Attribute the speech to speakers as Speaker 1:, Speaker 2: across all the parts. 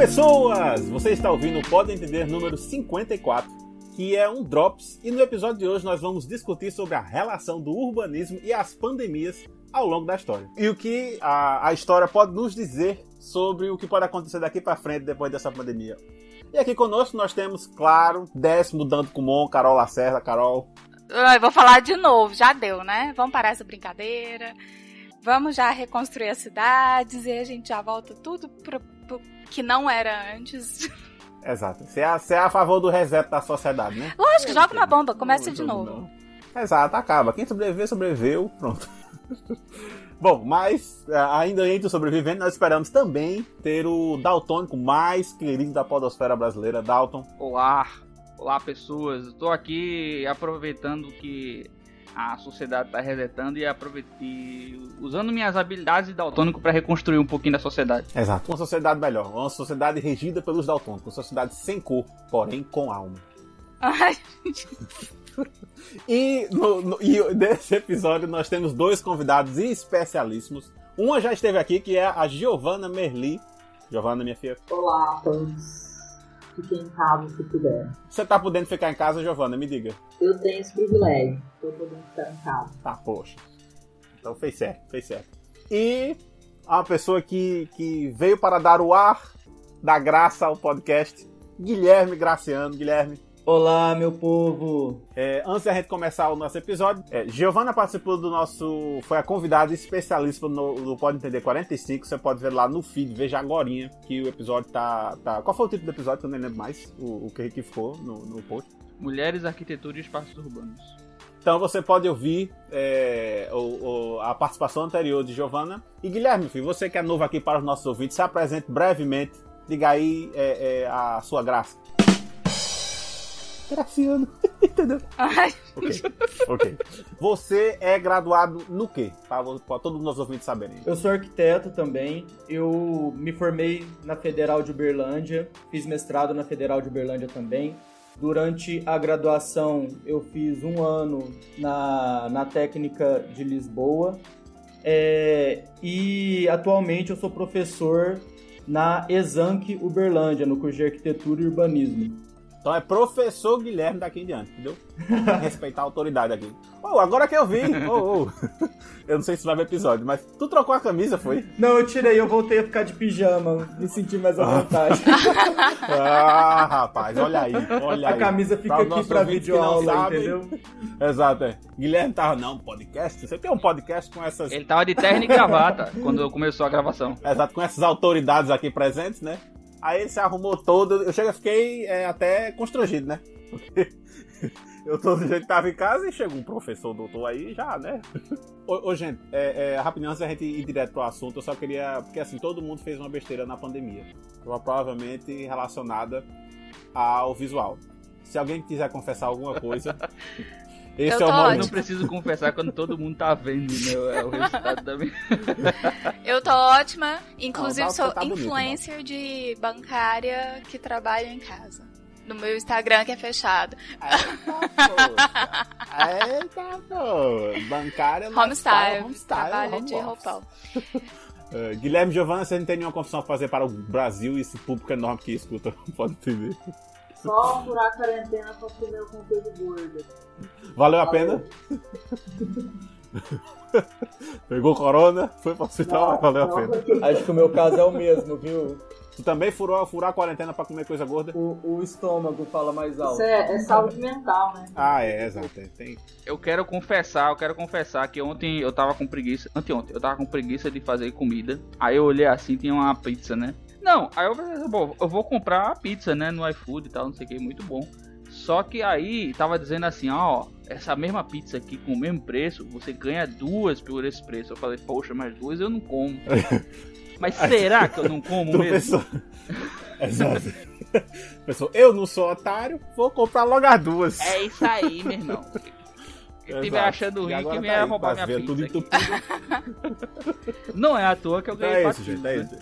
Speaker 1: pessoas! Você está ouvindo Pode Entender número 54, que é um Drops, e no episódio de hoje nós vamos discutir sobre a relação do urbanismo e as pandemias ao longo da história. E o que a, a história pode nos dizer sobre o que pode acontecer daqui para frente depois dessa pandemia. E aqui conosco nós temos, claro, décimo Dando Kumon, Carol Lacerda. Carol.
Speaker 2: Eu vou falar de novo, já deu, né? Vamos parar essa brincadeira. Vamos já reconstruir as cidades e a gente já volta tudo pro que não era antes.
Speaker 1: Exato. Você é, você é a favor do reset da sociedade, né?
Speaker 2: Lógico, joga uma bomba, começa de novo.
Speaker 1: Não. Exato, acaba. Quem sobreviver, sobreviveu, pronto. Bom, mas é, ainda entre o sobrevivente, nós esperamos também ter o Daltônico mais querido da podosfera brasileira, Dalton.
Speaker 3: Olá, olá pessoas. Estou aqui aproveitando que a sociedade está resetando e, e usando minhas habilidades de daltônico para reconstruir um pouquinho da sociedade.
Speaker 1: Exato. Uma sociedade melhor, uma sociedade regida pelos daltônicos, uma sociedade sem cor, porém com alma. Ai, e, no, no, e nesse episódio nós temos dois convidados especialíssimos. Uma já esteve aqui, que é a Giovanna Merli. Giovanna, minha filha.
Speaker 4: Olá a todos fiquem em casa se puder.
Speaker 1: Você tá podendo ficar em casa, Giovana? Me diga.
Speaker 4: Eu tenho esse privilégio. Tô podendo ficar em casa.
Speaker 1: Tá, poxa. Então fez certo, fez certo. E uma pessoa que, que veio para dar o ar da graça ao podcast, Guilherme Graciano. Guilherme,
Speaker 5: Olá, meu povo!
Speaker 1: É, antes da gente começar o nosso episódio, é, Giovana participou do nosso. Foi a convidada especialista no, no Pode Entender 45. Você pode ver lá no feed, veja agora que o episódio tá, tá. Qual foi o título do episódio? Eu nem lembro mais o, o que, que ficou no, no post.
Speaker 3: Mulheres, Arquitetura e Espaços Urbanos.
Speaker 1: Então você pode ouvir é, o, o, a participação anterior de Giovana. E Guilherme, filho, você que é novo aqui para os nossos ouvintes, se apresente brevemente. Diga aí é, é a sua graça. Graciano. Entendeu? Ai. Ok. Ok. Você é graduado no quê? Para todos os nossos ouvintes saberem.
Speaker 5: Eu sou arquiteto também. Eu me formei na Federal de Uberlândia. Fiz mestrado na Federal de Uberlândia também. Durante a graduação, eu fiz um ano na, na técnica de Lisboa. É, e atualmente eu sou professor na Exanc Uberlândia, no curso de Arquitetura e Urbanismo.
Speaker 1: Então é professor Guilherme daqui em diante, entendeu? Respeitar a autoridade aqui. Oh, agora que eu vi. Oh, oh. Eu não sei se vai ver episódio, mas tu trocou a camisa, foi?
Speaker 5: Não, eu tirei, eu voltei a ficar de pijama, me senti mais à vontade.
Speaker 1: ah, rapaz, olha aí, olha
Speaker 5: a
Speaker 1: aí.
Speaker 5: A camisa fica pra aqui pra videoaula, entendeu?
Speaker 1: Exato, é. Guilherme tava, não, podcast? Você tem um podcast com essas...
Speaker 3: Ele tava de terno e gravata quando começou a gravação.
Speaker 1: Exato, com essas autoridades aqui presentes, né? Aí ele se arrumou todo. Eu cheguei, fiquei é, até constrangido, né? Porque eu todo jeito tava em casa e chega um professor doutor aí já, né? Ô, ô gente, é, é, rapidinho, antes da gente ir direto pro assunto, eu só queria. Porque assim, todo mundo fez uma besteira na pandemia. Provavelmente relacionada ao visual. Se alguém quiser confessar alguma coisa,
Speaker 3: esse eu é o momento. Não preciso confessar quando todo mundo tá vendo né, é o resultado também.
Speaker 2: eu tô ótima. Inclusive, não, sou tá influencer bonito, de bancária que trabalha em casa. No meu Instagram que é fechado.
Speaker 1: Eita, pô. Bancária
Speaker 2: Homestyle. Homestyle. Trabalho home de roupão.
Speaker 1: Uh, Guilherme Giovanna, você não tem nenhuma confissão a fazer para o Brasil e esse público enorme que escuta, pode entender.
Speaker 4: Só furar a quarentena pra comer o conteúdo gordo.
Speaker 1: Valeu a pena? Pegou corona, foi pro hospital, mas valeu a pena.
Speaker 5: Acho que o meu caso é o mesmo, viu?
Speaker 1: Tu também furou, furar a quarentena pra comer coisa gorda?
Speaker 5: O, o estômago fala mais alto.
Speaker 4: Isso é, é saúde mental, né?
Speaker 1: Ah, é, exato. É, tem...
Speaker 3: Eu quero confessar, eu quero confessar que ontem eu tava com preguiça. Anteontem, eu tava com preguiça de fazer comida. Aí eu olhei assim, tinha uma pizza, né? Não, aí eu falei, bom, eu vou comprar a pizza, né, no iFood e tal, não sei o que, muito bom. Só que aí tava dizendo assim, ó, essa mesma pizza aqui com o mesmo preço, você ganha duas por esse preço. Eu falei, poxa, mas duas eu não como. mas será que eu não como mesmo?
Speaker 1: Exato. Pessoal, eu não sou otário, vou comprar logo as duas.
Speaker 3: É isso aí, meu irmão. Quem estiver achando ruim, que venha tá roubar minha pizza. não é à toa que eu ganhei
Speaker 1: é isso, gente, é isso.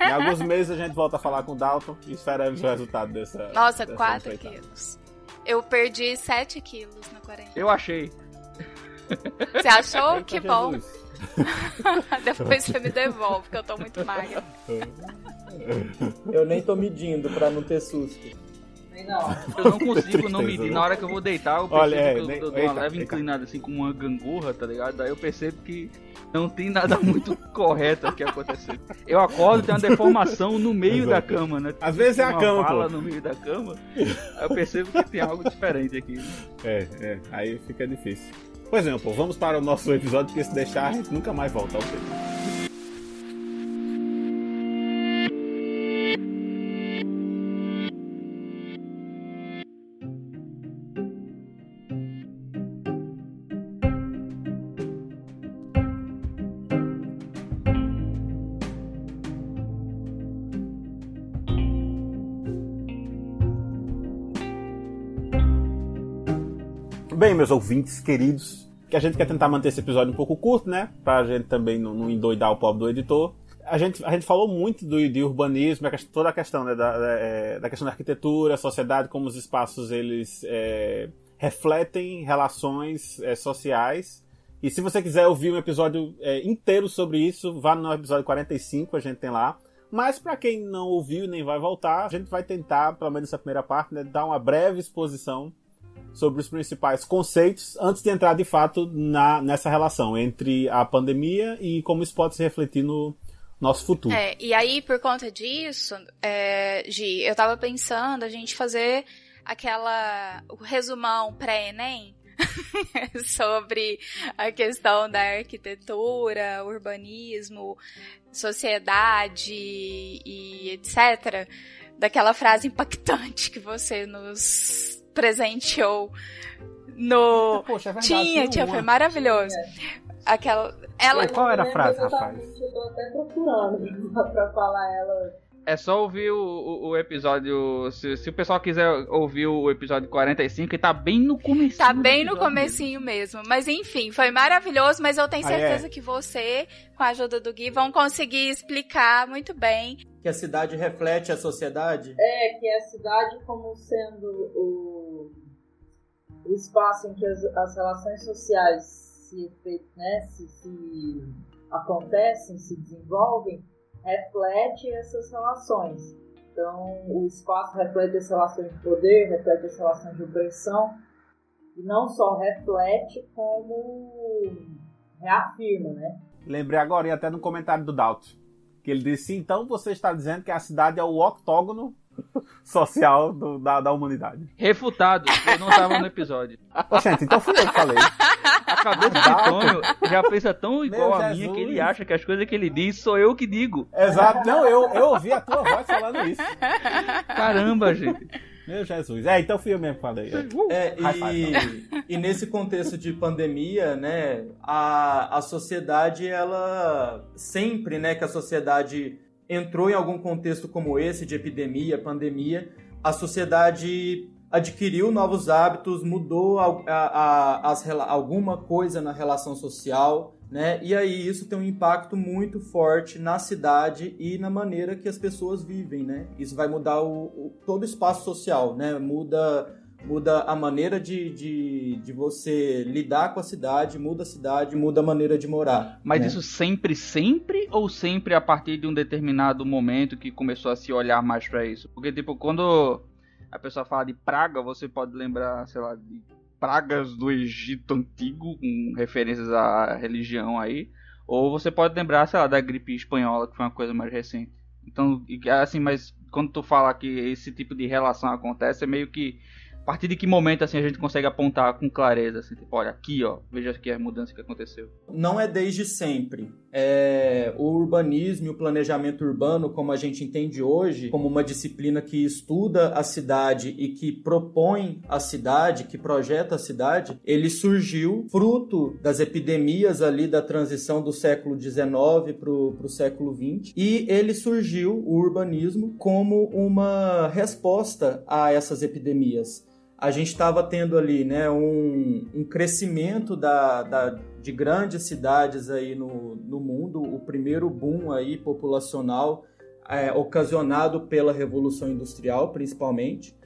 Speaker 1: Em alguns meses a gente volta a falar com o Dalton e esperamos o resultado dessa.
Speaker 2: Nossa,
Speaker 1: dessa
Speaker 2: 4 quilos. Eu perdi 7 quilos na quarentena.
Speaker 3: Eu achei.
Speaker 2: Você achou? que bom. Depois você me devolve, porque eu tô muito magra.
Speaker 5: Eu nem tô medindo pra não ter susto.
Speaker 3: Eu não consigo não medir. Na hora que eu vou deitar, eu percebo
Speaker 1: Olha, é,
Speaker 3: que eu,
Speaker 1: nem-
Speaker 3: eu dou uma leve inclinada assim com uma gangorra, tá ligado? Daí eu percebo que não tem nada muito correto aqui acontecendo. Eu acordo e tem uma deformação no meio da
Speaker 1: Exato.
Speaker 3: cama, né?
Speaker 1: Às vezes é a cama,
Speaker 3: bala
Speaker 1: pô.
Speaker 3: no meio da cama. Eu percebo que tem algo diferente aqui.
Speaker 1: É, é, aí fica difícil. Pois é, pô, vamos para o nosso episódio, porque se deixar a gente nunca mais volta ao tema. Bem, meus ouvintes queridos, que a gente quer tentar manter esse episódio um pouco curto, né? Pra gente também não, não endoidar o pobre do editor. A gente, a gente falou muito do, de urbanismo, toda a questão né, da, da, é, da questão da arquitetura, sociedade, como os espaços eles é, refletem relações é, sociais. E se você quiser ouvir um episódio é, inteiro sobre isso, vá no episódio 45, a gente tem lá. Mas para quem não ouviu e nem vai voltar, a gente vai tentar, pelo menos essa primeira parte, né, dar uma breve exposição sobre os principais conceitos antes de entrar de fato na, nessa relação entre a pandemia e como isso pode se refletir no nosso futuro.
Speaker 2: É, e aí, por conta disso, é, Gi, eu tava pensando a gente fazer aquela. o resumão pré-ENEM sobre a questão da arquitetura, urbanismo, sociedade e etc. Daquela frase impactante que você nos presenteou no.
Speaker 1: Poxa, é
Speaker 2: Tinha, tinha, foi maravilhoso. Aquela. Ela.
Speaker 1: Qual era a
Speaker 4: Eu
Speaker 1: frase, rapaz?
Speaker 4: Eu tô até procurando pra falar ela.
Speaker 3: É só ouvir o, o, o episódio. Se, se o pessoal quiser ouvir o episódio 45, que tá bem no começo.
Speaker 2: Tá bem no comecinho mesmo. Mas enfim, foi maravilhoso, mas eu tenho
Speaker 1: Ah, é?
Speaker 2: certeza que você, com a ajuda do Gui, vão conseguir explicar muito bem.
Speaker 5: Que a cidade reflete a sociedade?
Speaker 4: É, que é a cidade como sendo o, o espaço em que as, as relações sociais se, né, se, se acontecem, se desenvolvem, reflete essas relações. Então, o espaço reflete as relações de poder, reflete as relações de opressão, e não só reflete, como reafirma, né?
Speaker 1: Lembrei agora, e até no comentário do Dalton, que ele disse: então você está dizendo que a cidade é o octógono social do- da, da humanidade.
Speaker 3: Refutado, eu não tava no episódio.
Speaker 1: Ô, gente, então fui eu que falei.
Speaker 3: A cabeça de Tonho já pensa tão igual a minha
Speaker 1: Jesus.
Speaker 3: que ele acha que as coisas que ele diz sou eu que digo.
Speaker 1: Exato. Não, eu, eu ouvi a tua voz falando isso.
Speaker 3: Caramba, gente.
Speaker 1: Meu Jesus. É, então fui eu mesmo que falei. É.
Speaker 5: É, e, e nesse contexto de pandemia, né, a, a sociedade, ela sempre, né, que a sociedade entrou em algum contexto como esse, de epidemia, pandemia, a sociedade adquiriu novos hábitos, mudou a, a- a- as alguma coisa na relação social, né, e aí isso tem um impacto muito forte na cidade e na maneira que as pessoas vivem, né, isso vai mudar o, o- todo o espaço social, né, muda muda a maneira de, de, de você lidar com a cidade, muda a cidade, muda a maneira de morar.
Speaker 3: Mas
Speaker 5: né?
Speaker 3: isso sempre, sempre ou sempre a partir de um determinado momento que começou a se olhar mais pra isso? Porque, tipo, quando a pessoa fala de praga, você pode lembrar, sei lá, de pragas do Egito Antigo, com referências à religião aí. Ou você pode lembrar, sei lá, da gripe espanhola, que foi uma coisa mais recente. Então, assim, mas quando tu fala que esse tipo de relação acontece, é meio que. Partir de que momento assim a gente consegue apontar com clareza, assim, tipo, olha, aqui, ó, veja aqui a mudança que aconteceu.
Speaker 5: Não é desde sempre. É, o urbanismo e o planejamento urbano, como a gente entende hoje, como uma disciplina que estuda a cidade e que propõe a cidade, que projeta a cidade, ele surgiu fruto das epidemias ali da transição do século XIX para o século XX. E ele surgiu, o urbanismo, como uma resposta a essas epidemias a gente estava tendo ali né, um, um crescimento da, da, de grandes cidades aí no, no mundo, o primeiro boom aí populacional é, ocasionado pela Revolução Industrial, principalmente.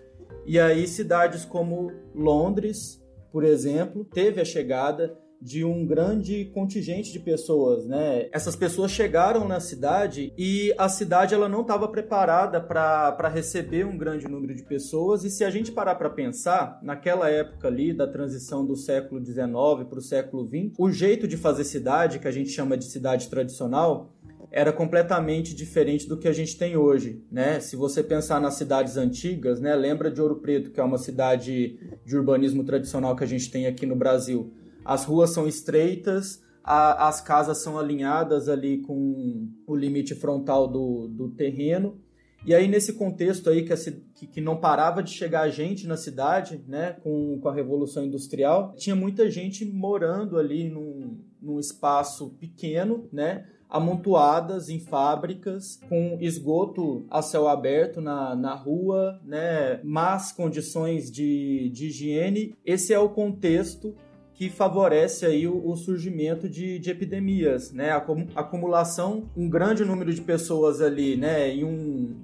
Speaker 5: E aí cidades como Londres, por exemplo, teve a chegada de um grande contingente de pessoas, né? Essas pessoas chegaram na cidade e a cidade ela não estava preparada para receber um grande número de pessoas. E se a gente parar para pensar, naquela época ali da transição do século XIX para o século XX, o jeito de fazer cidade, que a gente chama de cidade tradicional, era completamente diferente do que a gente tem hoje, né? Se você pensar nas cidades antigas, né? Lembra de Ouro Preto, que é uma cidade de urbanismo tradicional que a gente tem aqui no Brasil. As ruas são estreitas, a, as casas são alinhadas ali com o limite frontal do, do terreno. E aí, nesse contexto aí que, a, que, que, não parava de chegar gente na cidade, né, com, com a Revolução Industrial, tinha muita gente morando ali num, num espaço pequeno, né, amontoadas em fábricas, com esgoto a céu aberto na, na rua, né, más condições de, de higiene. Esse é o contexto que favorece aí o, o surgimento de, de, epidemias, né? A acumulação, um grande número de pessoas ali, né, em um,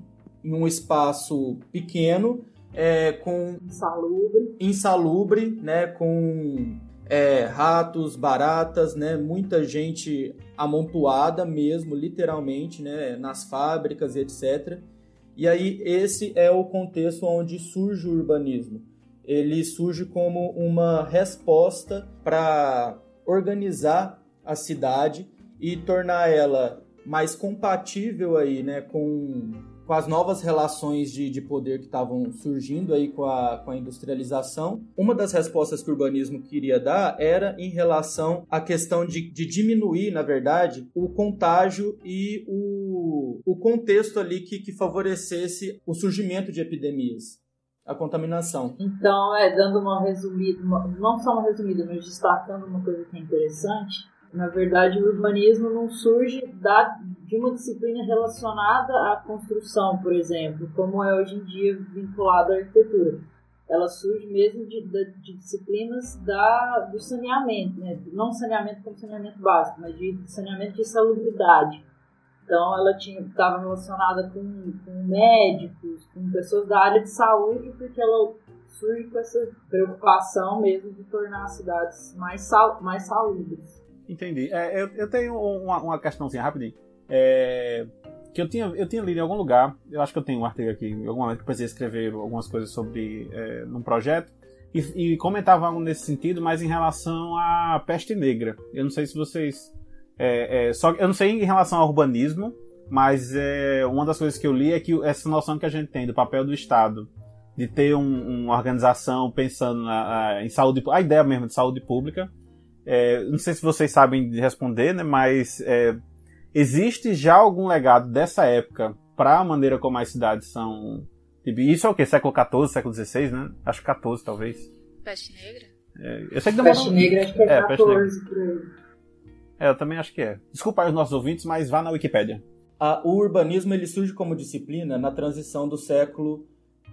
Speaker 5: em um espaço pequeno, é, com
Speaker 4: insalubre,
Speaker 5: insalubre, né, com é, ratos, baratas, né, muita gente amontoada mesmo, literalmente, né, nas fábricas e etc. E aí esse é o contexto onde surge o urbanismo ele surge como uma resposta para organizar a cidade e tornar ela mais compatível aí, né, com, com as novas relações de, de poder que estavam surgindo aí com a, com a industrialização. Uma das respostas que o urbanismo queria dar era em relação à questão de, de diminuir, na verdade, o contágio e o, o contexto ali que, que favorecesse o surgimento de epidemias a contaminação.
Speaker 4: Então, é, dando uma resumida, uma, não só uma resumida, mas destacando uma coisa que é interessante, na verdade o urbanismo não surge da, de uma disciplina relacionada à construção, por exemplo, como é hoje em dia vinculado à arquitetura. Ela surge mesmo de, de, de disciplinas da, do saneamento, né? não saneamento como saneamento básico, mas de saneamento de salubridade então ela estava relacionada com, com médicos, com pessoas da área de saúde, porque ela surge com essa preocupação mesmo de tornar as cidades mais, sal, mais salubres.
Speaker 1: Entendi. É, eu, eu tenho uma, uma questãozinha rapidinho. É, que eu tinha, eu tinha lido em algum lugar, eu acho que eu tenho um artigo aqui, em algum momento que eu precisei escrever algumas coisas sobre é, num projeto, e, e comentava algo nesse sentido, mas em relação à peste negra. Eu não sei se vocês é, é, só eu não sei em relação ao urbanismo, mas é, uma das coisas que eu li é que essa noção que a gente tem do papel do Estado de ter um, uma organização pensando na, em saúde, a ideia mesmo de saúde pública. É, não sei se vocês sabem responder, né, mas é, existe já algum legado dessa época para a maneira como as cidades são. Tipo, isso é o que? Século XIV, século XVI, né? Acho que XIV, talvez.
Speaker 2: Peste negra?
Speaker 1: É, eu sei que demorou...
Speaker 4: Peste negra, acho que é, é 14 por aí.
Speaker 1: É, eu também acho que é. Desculpa aí os nossos ouvintes, mas vá na Wikipédia.
Speaker 5: o urbanismo ele surge como disciplina na transição do século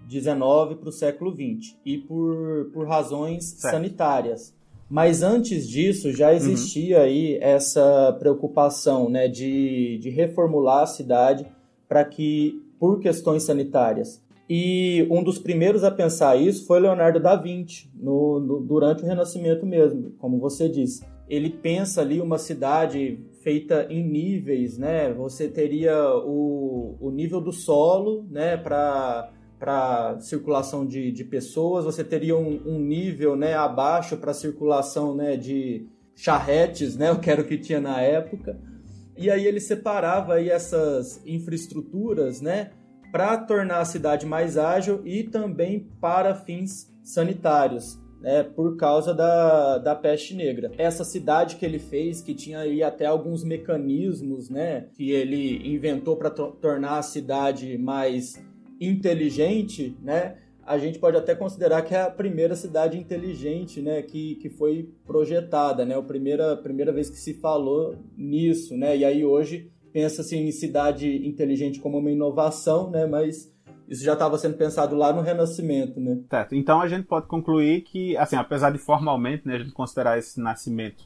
Speaker 5: XIX para o século XX e por, por razões certo. sanitárias. Mas antes disso já existia uhum. aí essa preocupação né, de, de reformular a cidade para que, por questões sanitárias. E um dos primeiros a pensar isso foi Leonardo da Vinci, no, no, durante o Renascimento mesmo, como você disse ele pensa ali uma cidade feita em níveis, né? Você teria o, o nível do solo, né, para para circulação de, de pessoas, você teria um, um nível né, abaixo para circulação né, de charretes, né, eu quero que tinha na época. E aí ele separava aí essas infraestruturas né, para tornar a cidade mais ágil e também para fins sanitários né, por causa da, da peste negra. Essa cidade que ele fez, que tinha aí até alguns mecanismos né, que ele inventou para tornar a cidade mais inteligente, né, a gente pode até considerar que é a primeira cidade inteligente né, que, que foi projetada, né, a primeira, primeira vez que se falou nisso. Né, e aí hoje pensa-se em cidade inteligente como uma inovação, né, mas isso já estava sendo pensado lá no Renascimento, né?
Speaker 1: Certo. Então a gente pode concluir que, assim, apesar de formalmente né, a gente considerar esse nascimento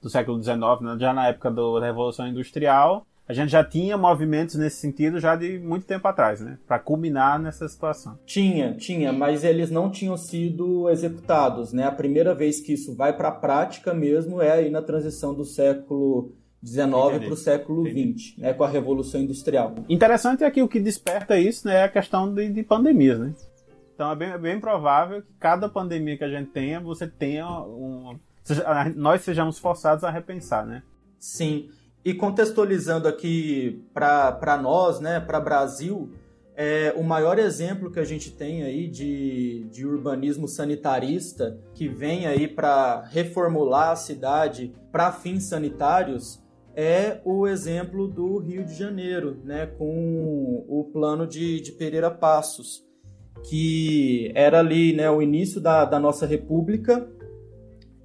Speaker 1: do século XIX, né, já na época do, da Revolução Industrial, a gente já tinha movimentos nesse sentido já de muito tempo atrás, né? Para culminar nessa situação.
Speaker 5: Tinha, tinha, mas eles não tinham sido executados, né? A primeira vez que isso vai para a prática mesmo é aí na transição do século 19 para o século XX, né, com a Revolução Industrial.
Speaker 1: Interessante é que o que desperta isso né, é a questão de, de pandemias. Né? Então é bem, é bem, provável que cada pandemia que a gente tenha, você tenha um. Seja, nós sejamos forçados a repensar, né?
Speaker 5: Sim. E contextualizando aqui para nós, né, para Brasil, é, o maior exemplo que a gente tem aí de, de urbanismo sanitarista, que vem aí para reformular a cidade para fins sanitários, é o exemplo do Rio de Janeiro, né, com o plano de, de Pereira Passos, que era ali né, o início da, da nossa república.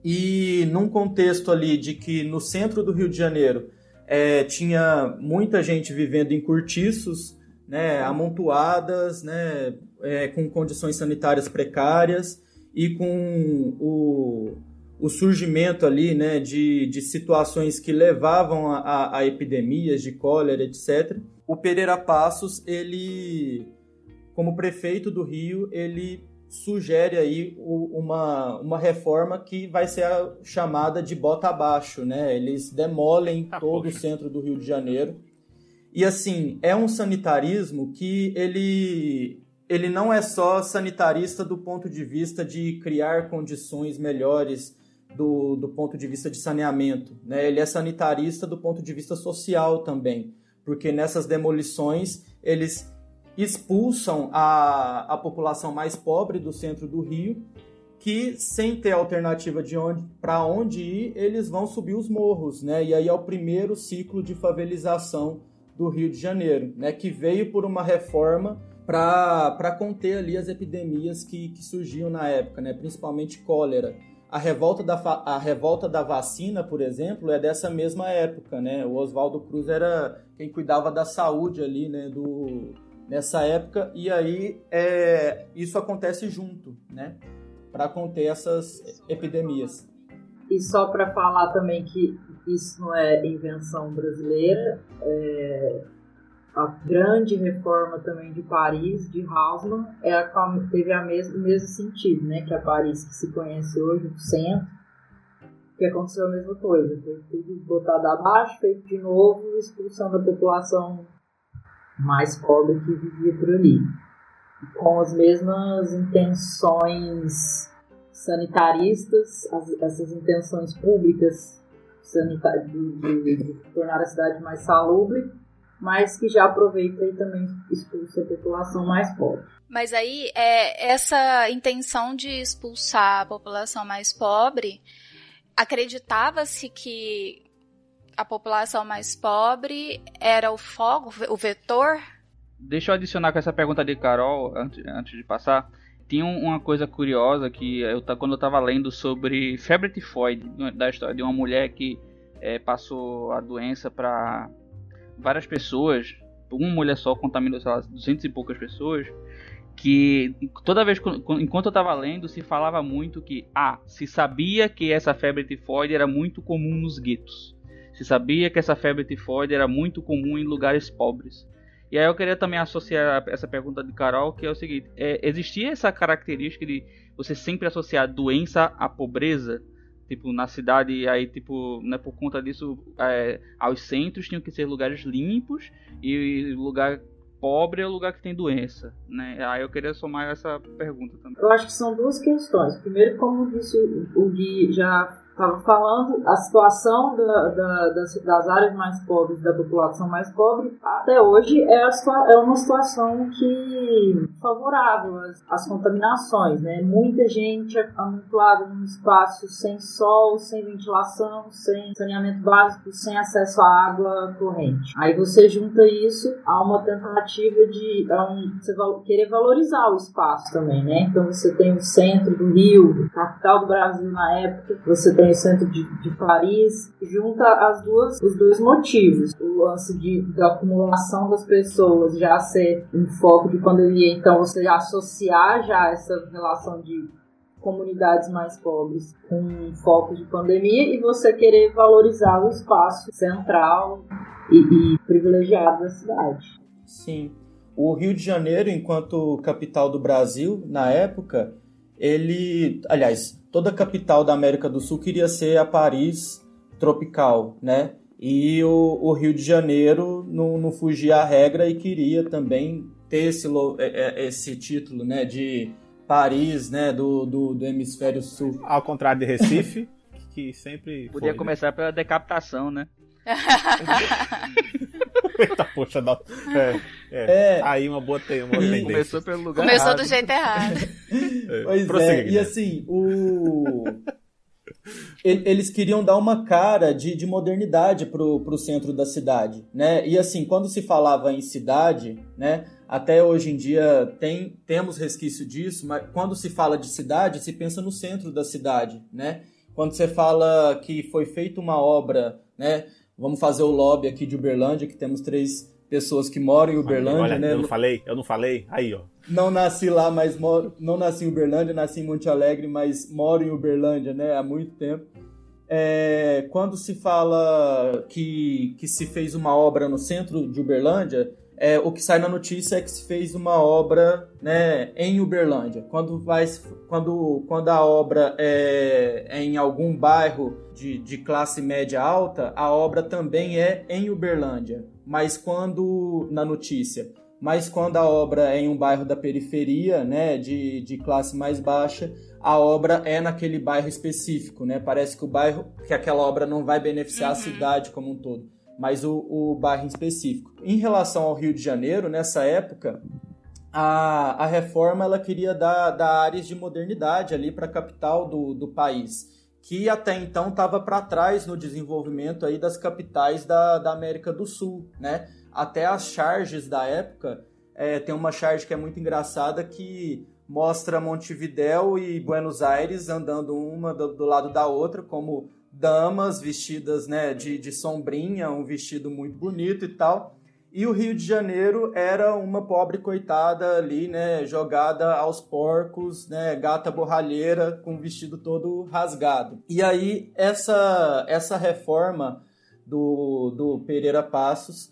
Speaker 5: E num contexto ali de que no centro do Rio de Janeiro é, tinha muita gente vivendo em cortiços, né, amontoadas, né, é, com condições sanitárias precárias e com o, o surgimento ali né, de, de situações que levavam a, a, a epidemias de cólera, etc. O Pereira Passos, ele, como prefeito do Rio, ele sugere aí uma, uma reforma que vai ser chamada de bota abaixo, né? Eles demolem ah, todo poxa. o centro do Rio de Janeiro. E assim, é um sanitarismo que ele ele não é só sanitarista do ponto de vista de criar condições melhores do, do ponto de vista de saneamento. Né? Ele é sanitarista do ponto de vista social também, porque nessas demolições eles expulsam a, a população mais pobre do centro do Rio, que sem ter alternativa de onde para onde ir, eles vão subir os morros, né? E aí é o primeiro ciclo de favelização do Rio de Janeiro, né? Que veio por uma reforma para conter ali as epidemias que, que surgiam na época, né? Principalmente cólera. A revolta, da, a revolta da vacina, por exemplo, é dessa mesma época, né? O Oswaldo Cruz era quem cuidava da saúde ali, né? Do, nessa época, e aí é, isso acontece junto, né? Para conter essas epidemias.
Speaker 4: E só para falar também que isso não é invenção brasileira, é, a grande reforma também de Paris, de Haussmann, é a, teve a mesmo, o mesmo sentido, né? Que a Paris que se conhece hoje, o centro, que aconteceu a mesma coisa. Foi tudo botado abaixo, feito de novo, expulsão da população mais pobre que vivia por ali. Com as mesmas intenções sanitaristas, as, essas intenções públicas de, de, de tornar a cidade mais salubre, mas que já aproveita e também expulsa a população mais pobre.
Speaker 2: Mas aí, é, essa intenção de expulsar a população mais pobre, acreditava-se que a população mais pobre era o fogo, o vetor?
Speaker 3: Deixa eu adicionar com essa pergunta de Carol, antes, antes de passar. Tinha uma coisa curiosa que eu quando eu estava lendo sobre febre tifoide, da história de uma mulher que é, passou a doença para várias pessoas, uma mulher só contaminou, sei lá, 200 e poucas pessoas, que toda vez, enquanto eu estava lendo, se falava muito que, ah, se sabia que essa febre tifoide era muito comum nos guetos. Se sabia que essa febre tifoide era muito comum em lugares pobres. E aí eu queria também associar essa pergunta de Carol, que é o seguinte: é, existia essa característica de você sempre associar doença à pobreza? Tipo, na cidade, aí, tipo, né, por conta disso, é, aos centros tinham que ser lugares limpos e lugar pobre é o lugar que tem doença, né? Aí eu queria somar essa pergunta também.
Speaker 4: Eu acho que são duas questões. Primeiro, como disse o Gui já estava falando, a situação da, da, das, das, áreas mais pobres, da população mais pobre, até hoje é, a, é uma situação que favorável às, contaminações, né? Muita gente amontoada num espaço sem sol, sem ventilação, sem saneamento básico, sem acesso à água corrente. Aí você junta isso a uma tentativa de um, você querer valorizar o espaço também, né? Então você tem o centro do Rio, capital do Brasil na época, você tem no centro de, de Paris, junta as duas, os dois motivos. O lance de, da acumulação das pessoas já ser um foco de pandemia, então você associar já essa relação de comunidades mais pobres com foco de pandemia e você querer valorizar o espaço central e, e privilegiado da cidade.
Speaker 5: Sim. O Rio de Janeiro, enquanto capital do Brasil, na época, ele. Aliás, toda a capital da América do Sul queria ser a Paris tropical, né? E o, o Rio de Janeiro não, não fugia à regra e queria também ter esse, é, é, esse título, né? De Paris, né? Do, do, do hemisfério sul.
Speaker 1: Ao contrário de Recife, que sempre.
Speaker 3: Podia
Speaker 1: foi,
Speaker 3: começar né? pela decapitação, né?
Speaker 1: Eita, poxa, não. É, é. é, Aí uma boa tem, uma.
Speaker 3: Começou pelo lugar
Speaker 2: Começou
Speaker 3: errado.
Speaker 2: do jeito errado.
Speaker 5: É. Pois é, e assim, o... Eles queriam dar uma cara de, de modernidade pro, pro centro da cidade, né? E assim, quando se falava em cidade, né? Até hoje em dia tem, temos resquício disso, mas quando se fala de cidade, se pensa no centro da cidade, né? Quando você fala que foi feita uma obra, né? Vamos fazer o lobby aqui de Uberlândia, que temos três pessoas que moram em Uberlândia,
Speaker 1: Olha,
Speaker 5: né?
Speaker 1: Eu não falei, eu não falei. Aí, ó.
Speaker 5: Não nasci lá, mas moro, não nasci em Uberlândia, nasci em Monte Alegre, mas moro em Uberlândia, né? Há muito tempo. É, quando se fala que, que se fez uma obra no centro de Uberlândia, é, o que sai na notícia é que se fez uma obra né, em Uberlândia. Quando, vai, quando, quando a obra é, é em algum bairro de, de classe média alta, a obra também é em Uberlândia. Mas quando, na notícia, mas quando a obra é em um bairro da periferia, né, de, de classe mais baixa, a obra é naquele bairro específico, né? Parece que o bairro, que aquela obra não vai beneficiar uhum. a cidade como um todo mas o, o bairro em específico. Em relação ao Rio de Janeiro, nessa época, a, a reforma ela queria dar, dar áreas de modernidade ali para a capital do, do país, que até então estava para trás no desenvolvimento aí das capitais da, da América do Sul, né? Até as charges da época, é, tem uma charge que é muito engraçada que mostra Montevidéu e Buenos Aires andando uma do, do lado da outra, como damas vestidas né, de, de sombrinha, um vestido muito bonito e tal. E o Rio de Janeiro era uma pobre coitada ali, né, jogada aos porcos, né, gata borralheira com o vestido todo rasgado. E aí essa essa reforma do, do Pereira Passos,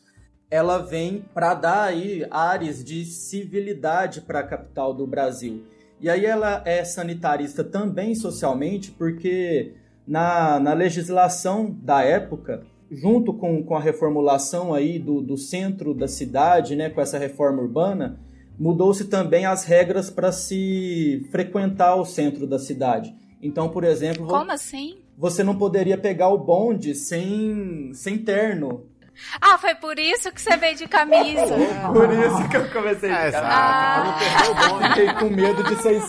Speaker 5: ela vem para dar aí ares de civilidade para a capital do Brasil. E aí ela é sanitarista também socialmente, porque na, na legislação da época, junto com, com a reformulação aí do, do centro da cidade, né, com essa reforma urbana, mudou-se também as regras para se frequentar o centro da cidade. Então, por exemplo...
Speaker 2: Como assim?
Speaker 5: Você não poderia pegar o bonde sem, sem terno.
Speaker 2: Ah, foi por isso que você veio de camisa.
Speaker 5: por isso que eu comecei
Speaker 1: de camisa. Ah.
Speaker 5: Fiquei com medo de ser.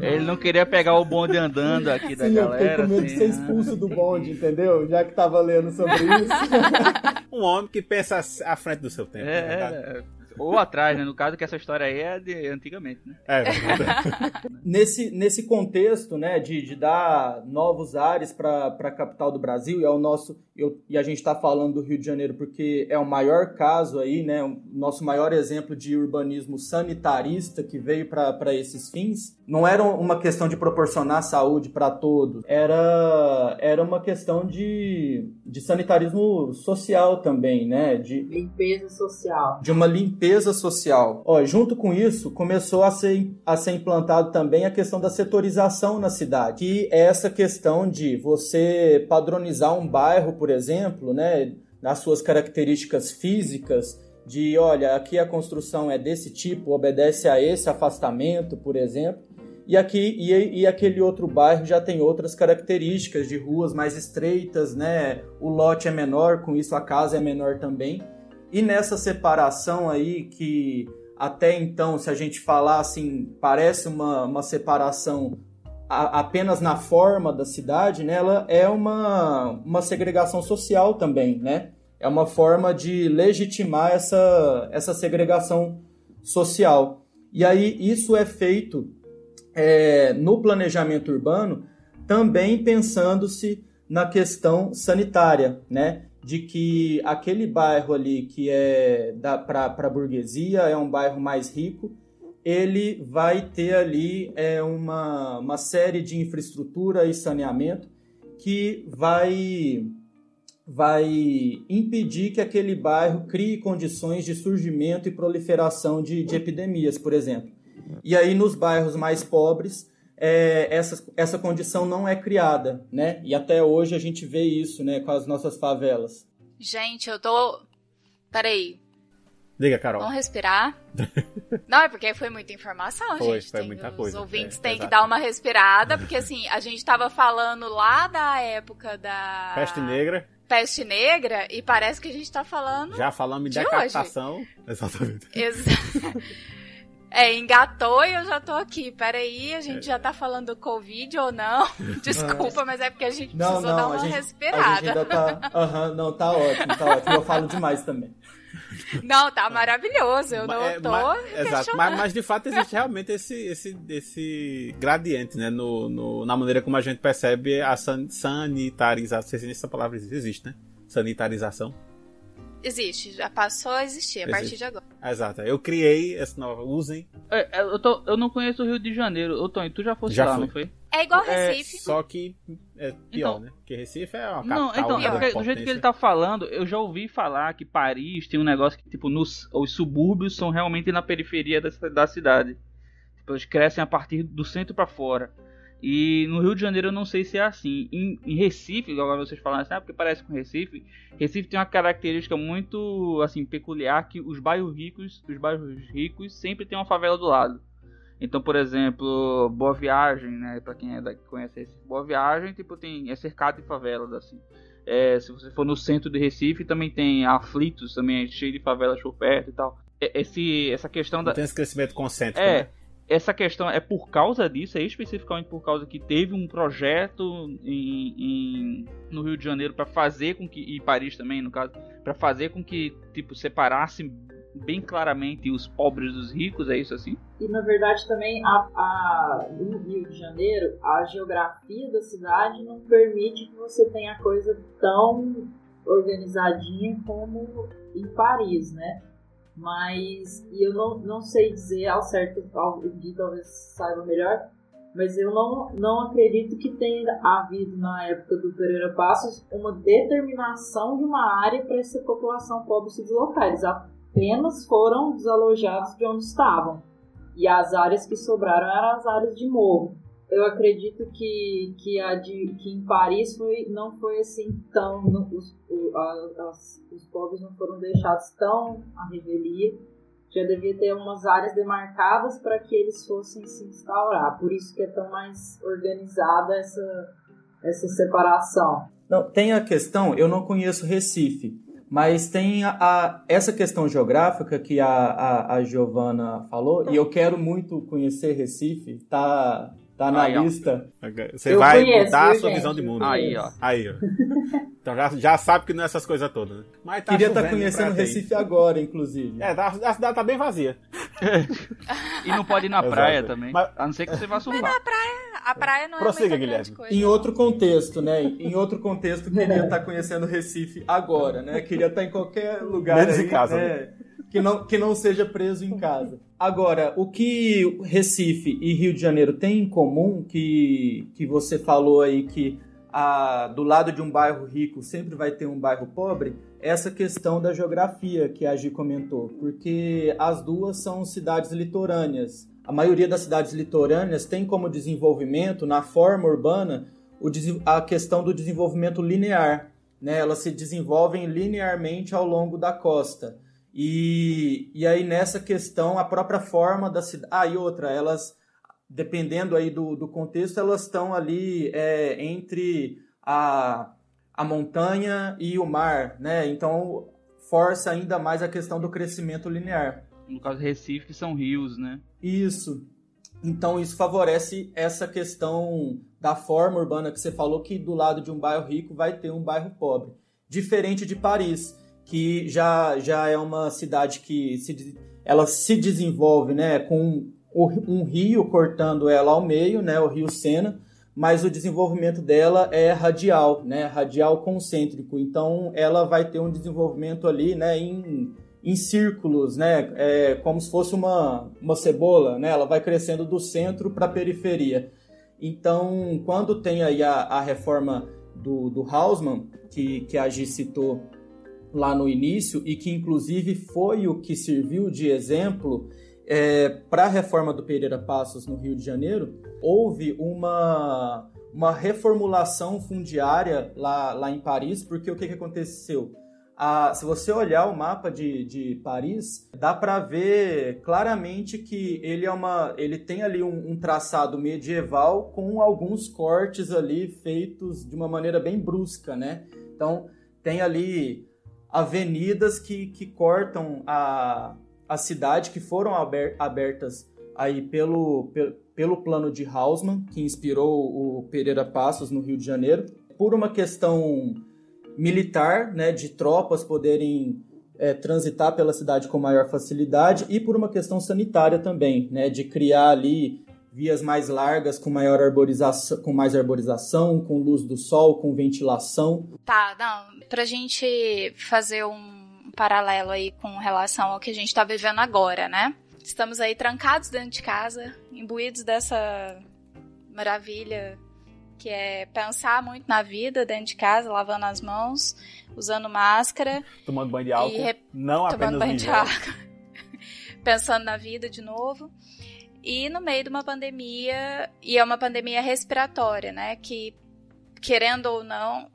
Speaker 3: Ele não queria pegar o bonde andando aqui Sim, da galera.
Speaker 5: Eu fiquei com medo
Speaker 3: assim,
Speaker 5: de ser expulso do bonde, entendeu? Já que tava lendo sobre isso.
Speaker 1: um homem que pensa à frente do seu tempo.
Speaker 3: É, né? É. Ou atrás, né? No caso que essa história aí é de antigamente, né?
Speaker 1: É,
Speaker 5: nesse, nesse contexto, né, de, de dar novos ares para a capital do Brasil, e é o nosso. Eu, e a gente está falando do Rio de Janeiro porque é o maior caso aí, né? O nosso maior exemplo de urbanismo sanitarista que veio para esses fins. Não era uma questão de proporcionar saúde para todos, era, era uma questão de, de sanitarismo social também, né? De
Speaker 4: limpeza social.
Speaker 5: De uma limpeza limpeza social. Ó, junto com isso, começou a ser, a ser implantado também a questão da setorização na cidade, que é essa questão de você padronizar um bairro, por exemplo, né, nas suas características físicas, de olha, aqui a construção é desse tipo, obedece a esse afastamento, por exemplo. E aqui e, e, aquele outro bairro já tem outras características de ruas mais estreitas, né? O lote é menor, com isso a casa é menor também. E nessa separação aí, que até então, se a gente falar assim, parece uma, uma separação a, apenas na forma da cidade, né, ela é uma, uma segregação social também, né? É uma forma de legitimar essa, essa segregação social. E aí isso é feito é, no planejamento urbano também pensando-se na questão sanitária, né? De que aquele bairro ali que é para a burguesia é um bairro mais rico ele vai ter ali é, uma, uma série de infraestrutura e saneamento que vai, vai impedir que aquele bairro crie condições de surgimento e proliferação de, de epidemias, por exemplo. E aí, nos bairros mais pobres, é, essa, essa condição não é criada, né? E até hoje a gente vê isso, né, com as nossas favelas.
Speaker 2: Gente, eu tô. Peraí,
Speaker 1: Diga, Carol.
Speaker 2: Vamos respirar. Não, é porque foi muita informação,
Speaker 1: Foi,
Speaker 2: gente.
Speaker 1: foi
Speaker 2: Tem-
Speaker 1: muita
Speaker 2: os
Speaker 1: coisa,
Speaker 2: ouvintes
Speaker 1: é,
Speaker 2: têm que
Speaker 1: exato.
Speaker 2: dar uma respirada, porque assim, a gente tava falando lá da época da
Speaker 1: Peste negra,
Speaker 2: Peste Negra e parece que a gente tá falando.
Speaker 1: já falamos de
Speaker 2: De
Speaker 1: decapitação. Exatamente.
Speaker 2: Ex- É, engatou e eu já tô aqui. Peraí, a gente já tá falando do Covid ou não? Desculpa, mas é porque a gente
Speaker 5: Não,
Speaker 2: precisou
Speaker 5: não,
Speaker 2: dar
Speaker 5: a
Speaker 2: uma
Speaker 5: gente, a
Speaker 2: respirada.
Speaker 5: gente ainda tá. Não, tá ótimo, tá ótimo. Eu falo demais também.
Speaker 2: Não, tá maravilhoso. Eu não
Speaker 1: É,
Speaker 2: tô.
Speaker 1: mas- exato,
Speaker 2: questionando.
Speaker 1: mas, mas de fato existe realmente esse, esse, esse gradiente, né? No, no- na maneira como a gente percebe a san, sanitarização. Não sei se essa palavra existe, né? Sanitarização.
Speaker 2: Existe, já passou a existir a partir
Speaker 1: Existe.
Speaker 2: de agora.
Speaker 1: Exato. Eu criei essa nova. Usem.
Speaker 3: É, é, eu, tô- eu não conheço o Rio de Janeiro. Ô, Tony, tu já foste
Speaker 1: Já
Speaker 3: lá,
Speaker 1: fui.
Speaker 3: não foi?
Speaker 2: É igual
Speaker 3: É,
Speaker 2: Recife.
Speaker 1: Só que é pior,
Speaker 3: Então-
Speaker 1: né? Porque Recife é uma
Speaker 3: Não,
Speaker 1: capital.
Speaker 3: então, é porque, do jeito que ele tá falando, eu já ouvi falar que Paris tem um negócio que, tipo, nos, os subúrbios são realmente na periferia da, da cidade. Tipo, eles crescem a partir do centro pra fora. E no Rio de Janeiro eu não sei se é assim. Em, em Recife, agora vocês falam assim, ah, porque parece com Recife. Recife tem uma característica muito, assim, peculiar que os bairros ricos, os bairros ricos sempre tem uma favela do lado. Então, por exemplo, Boa Viagem, né, para quem é daqui conhece Recife, Boa Viagem, tipo, tem é cercado de favelas assim. É, se você for no centro de Recife, também tem Aflitos, também é cheio de favelas por perto e tal. É- Esse, essa questão
Speaker 1: Não
Speaker 3: da,
Speaker 1: tem esse crescimento concêntrico,
Speaker 3: é,
Speaker 1: né?
Speaker 3: Essa questão é por causa disso, é especificamente por causa que teve um projeto em, em- no Rio de Janeiro para fazer com que e Paris também, no caso, para fazer com que tipo separasse bem claramente os pobres dos ricos, é isso assim?
Speaker 4: E na verdade também a, a, no Rio de Janeiro, a geografia da cidade não permite que você tenha coisa tão organizadinha como em Paris, né? Mas e eu não, não sei dizer ao certo, o Gui talvez saiba melhor, mas eu não, não acredito que tenha havido na época do Pereira Passos uma determinação de uma área para essa população pobre se deslocar. Eles apenas foram desalojados de onde estavam. E as áreas que sobraram eram as áreas de morro. Eu acredito que, que, a de, que em Paris foi, não foi assim tão. os, o- a- as- os pobres não foram deixados tão à revelia. Já devia ter umas áreas demarcadas para que eles fossem se instaurar. Por isso que é tão mais organizada essa, essa separação.
Speaker 5: Não, tem a questão, eu não conheço Recife, mas tem a, a- essa questão geográfica que a, a, a Giovana falou, e eu quero muito conhecer Recife, tá, tá na
Speaker 3: Aí, ó.
Speaker 5: lista.
Speaker 1: Você
Speaker 4: Eu
Speaker 1: vai
Speaker 4: conheço,
Speaker 1: mudar a sua
Speaker 4: gente?
Speaker 1: visão de mundo.
Speaker 3: Aí, ó.
Speaker 1: Aí, ó. Então já, já sabe que não é essas coisas todas, né? Mas tá
Speaker 5: Queria estar
Speaker 1: chovendo
Speaker 5: conhecendo Recife agora, inclusive.
Speaker 1: É, tá- a cidade tá bem vazia.
Speaker 3: E não pode ir na
Speaker 1: Exato.
Speaker 3: praia também,
Speaker 1: Mas-
Speaker 3: a não ser que você vá surfar.
Speaker 2: A praia não
Speaker 1: Prossiga,
Speaker 2: é muita
Speaker 1: Guilherme.
Speaker 2: grande coisa.
Speaker 5: Em outro contexto, né? Em outro contexto, queria estar conhecendo Recife agora, né? Queria estar em qualquer lugar
Speaker 1: Menos
Speaker 5: aí,
Speaker 1: em casa,
Speaker 5: né? Que não, que não seja preso em casa. Agora, o que Recife e Rio de Janeiro têm em comum, que, que você falou aí que a, do lado de um bairro rico sempre vai ter um bairro pobre, é essa questão da geografia que a Gi comentou. Porque as duas são cidades litorâneas. A maioria das cidades litorâneas tem como desenvolvimento, na forma urbana, o a questão do desenvolvimento linear. Né? Elas se desenvolvem linearmente ao longo da costa. E, e aí, nessa questão, a própria forma da cidade. Ah, e outra, elas, dependendo aí do, do contexto, elas estão ali é, entre a, a montanha e o mar. Né? Então, força ainda mais a questão do crescimento linear.
Speaker 3: No caso Recife são rios, né?
Speaker 5: Isso. Então isso favorece essa questão da forma urbana que você falou que do lado de um bairro rico vai ter um bairro pobre. Diferente de Paris, que já, já é uma cidade que se, ela se desenvolve né, com um rio cortando ela ao meio, né, o rio Sena, mas o desenvolvimento dela é radial, né, radial concêntrico. Então ela vai ter um desenvolvimento ali né, em, em círculos, né? É, como se fosse uma, uma cebola, né? Ela vai crescendo do centro para a periferia. Então, quando tem aí a, a reforma do, do Hausmann, que, que a Gi citou lá no início, e que inclusive foi o que serviu de exemplo é, para a reforma do Pereira Passos no Rio de Janeiro, houve uma, uma reformulação fundiária lá, lá em Paris, porque o que, que aconteceu? Se você olhar o mapa de, de Paris, dá para ver claramente que ele é uma, ele tem ali um, um, traçado medieval com alguns cortes ali feitos de uma maneira bem brusca, né? Então tem ali avenidas que, que cortam a, a cidade, que foram aber, abertas aí pelo, pelo, pelo plano de Hausmann, que inspirou o Pereira Passos no Rio de Janeiro, por uma questão militar, né, de tropas poderem é, transitar pela cidade com maior facilidade e por uma questão sanitária também, né, de criar ali vias mais largas com maior arborização, com mais arborização, com luz do sol, com ventilação.
Speaker 2: Tá, não, pra gente fazer um paralelo aí com relação ao que a gente está vivendo agora, né? Estamos aí trancados dentro de casa, imbuídos dessa maravilha que é pensar muito na vida dentro de casa, lavando as mãos, usando máscara.
Speaker 1: Tomando banho de álcool. Re... Não tomando banho de álcool.
Speaker 2: Pensando na vida de novo. E no meio de uma pandemia, e é uma pandemia respiratória, né? Que, querendo ou não,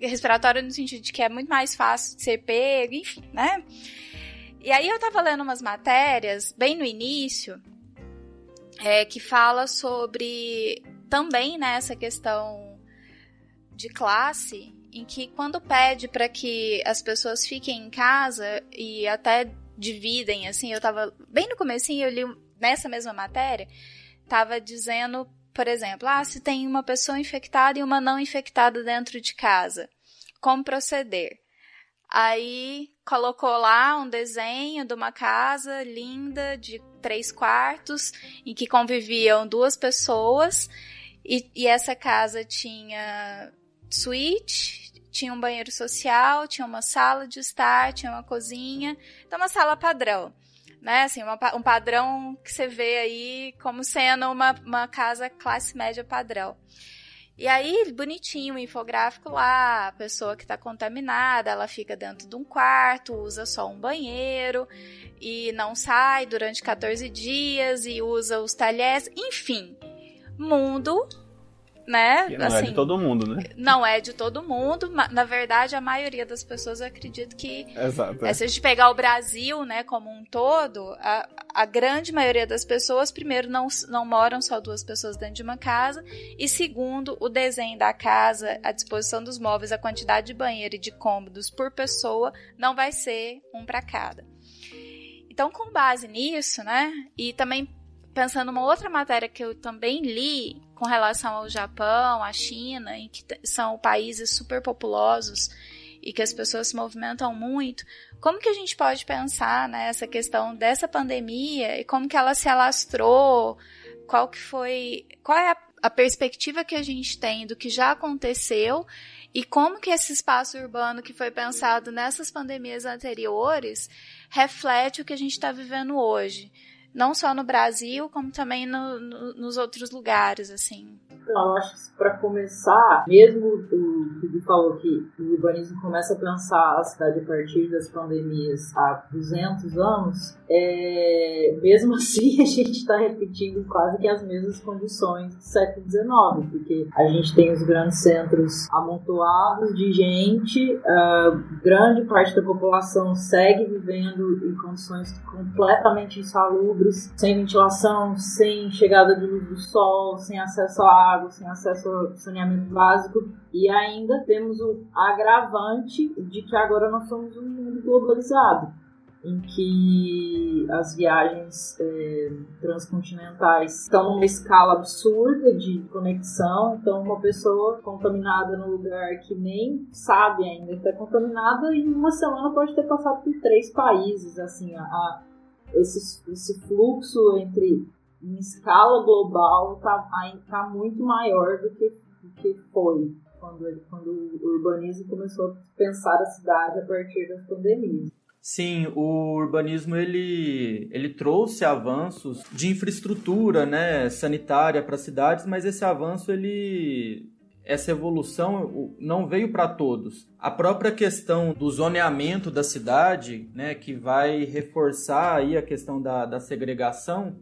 Speaker 2: respiratória no sentido de que é muito mais fácil de ser pego, enfim, né? E aí eu tava lendo umas matérias, bem no início, é, que fala sobre também né, questão de classe, em que quando pede para que as pessoas fiquem em casa e até dividem, assim, eu tava bem no comecinho, eu li nessa mesma matéria, tava dizendo, por exemplo, ah, se tem uma pessoa infectada e uma não infectada dentro de casa, como proceder? Aí colocou lá um desenho de uma casa linda de três quartos em que conviviam duas pessoas e, e essa casa tinha suíte, tinha um banheiro social, tinha uma sala de estar, tinha uma cozinha, então uma sala padrão. Né, assim, uma, um padrão que você vê aí como sendo uma, uma casa classe média padrão. E aí, bonitinho, o infográfico lá, a pessoa que está contaminada, ela fica dentro de um quarto, usa só um banheiro e não sai durante 14 dias e usa os talheres, enfim mundo, né?
Speaker 1: não assim, é de assim, todo mundo, né?
Speaker 2: Não é de todo mundo. Na verdade, a maioria das pessoas acredita que.
Speaker 1: Exato.
Speaker 2: É, se a gente pegar o Brasil, né, como um todo, a, a grande maioria das pessoas, primeiro, não, não moram só duas pessoas dentro de uma casa, e segundo, o desenho da casa, a disposição dos móveis, a quantidade de banheiro e de cômodos por pessoa não vai ser um para cada. Então, com base nisso, né, e também pensando numa outra matéria que eu também li com relação ao Japão, à China, em que são países super populosos e que as pessoas se movimentam muito, como que a gente pode pensar nessa né, questão dessa pandemia e como que ela se alastrou, qual que foi, qual é a, a perspectiva que a gente tem do que já aconteceu e como que esse espaço urbano que foi pensado nessas pandemias anteriores reflete o que a gente está vivendo hoje não só no Brasil, como também no, no, nos outros lugares, assim.
Speaker 4: Então, eu acho que para começar, mesmo o Bibi falou que o urbanismo começa a pensar a cidade a partir das pandemias há 200 anos, é, mesmo assim a gente está repetindo quase que as mesmas condições do século XIX, porque a gente tem os grandes centros amontoados de gente, uh, grande parte da população segue vivendo em condições completamente insalubres, sem ventilação, sem chegada de luz do sol, sem acesso à água, sem acesso ao saneamento básico, e ainda temos o agravante de que agora nós somos um mundo globalizado em que as viagens é, transcontinentais estão numa escala absurda de conexão. Então, uma pessoa contaminada num lugar que nem sabe ainda que está contaminada, em uma semana pode ter passado por três países. Assim, a, esse, esse fluxo entre em escala global está tá muito maior do que, do que foi quando, quando o urbanismo começou a pensar a cidade a partir das pandemias.
Speaker 5: Sim, o urbanismo ele, ele trouxe avanços de infraestrutura né, sanitária para cidades, mas esse avanço ele essa evolução não veio para todos. A própria questão do zoneamento da cidade, né, que vai reforçar aí a questão da, da segregação,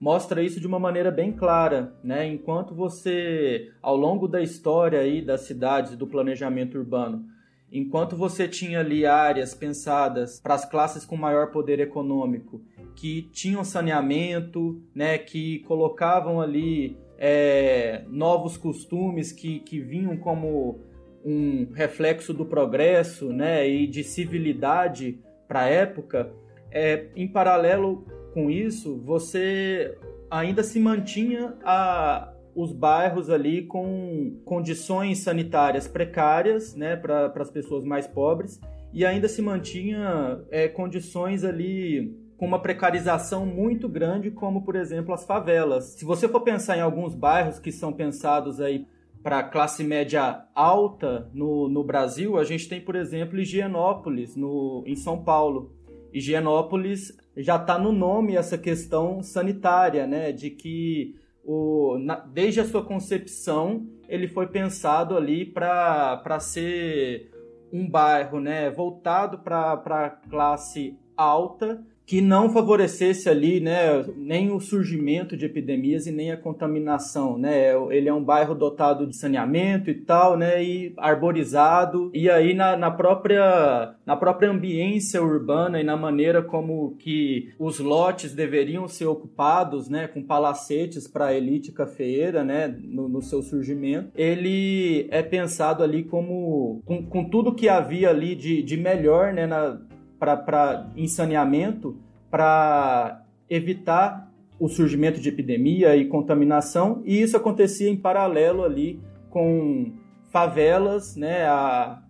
Speaker 5: mostra isso de uma maneira bem clara, né? Enquanto você, ao longo da história aí das cidades do planejamento urbano, enquanto você tinha ali áreas pensadas para as classes com maior poder econômico, que tinham saneamento, né, que colocavam ali é, novos costumes que, que vinham como um reflexo do progresso né, e de civilidade para a época, é, em paralelo com isso, você ainda se mantinha a, os bairros ali com condições sanitárias precárias né, para as pessoas mais pobres e ainda se mantinha é, condições ali com uma precarização muito grande, como por exemplo as favelas. Se você for pensar em alguns bairros que são pensados aí para classe média alta no, no Brasil, a gente tem, por exemplo, Higienópolis, no, em São Paulo. Higienópolis já está no nome essa questão sanitária, né? De que o, na, desde a sua concepção ele foi pensado ali para ser um bairro né, voltado para a classe alta que não favorecesse ali, né, nem o surgimento de epidemias e nem a contaminação, né? Ele é um bairro dotado de saneamento e tal, né, e arborizado. E aí na, na própria na própria ambiência urbana e na maneira como que os lotes deveriam ser ocupados, né, com palacetes para a elite cafeeira, né, no, no, seu surgimento, ele é pensado ali como com, com tudo que havia ali de, de melhor, né, na, para em saneamento para evitar o surgimento de epidemia e contaminação, e isso acontecia em paralelo ali com favelas, né, a,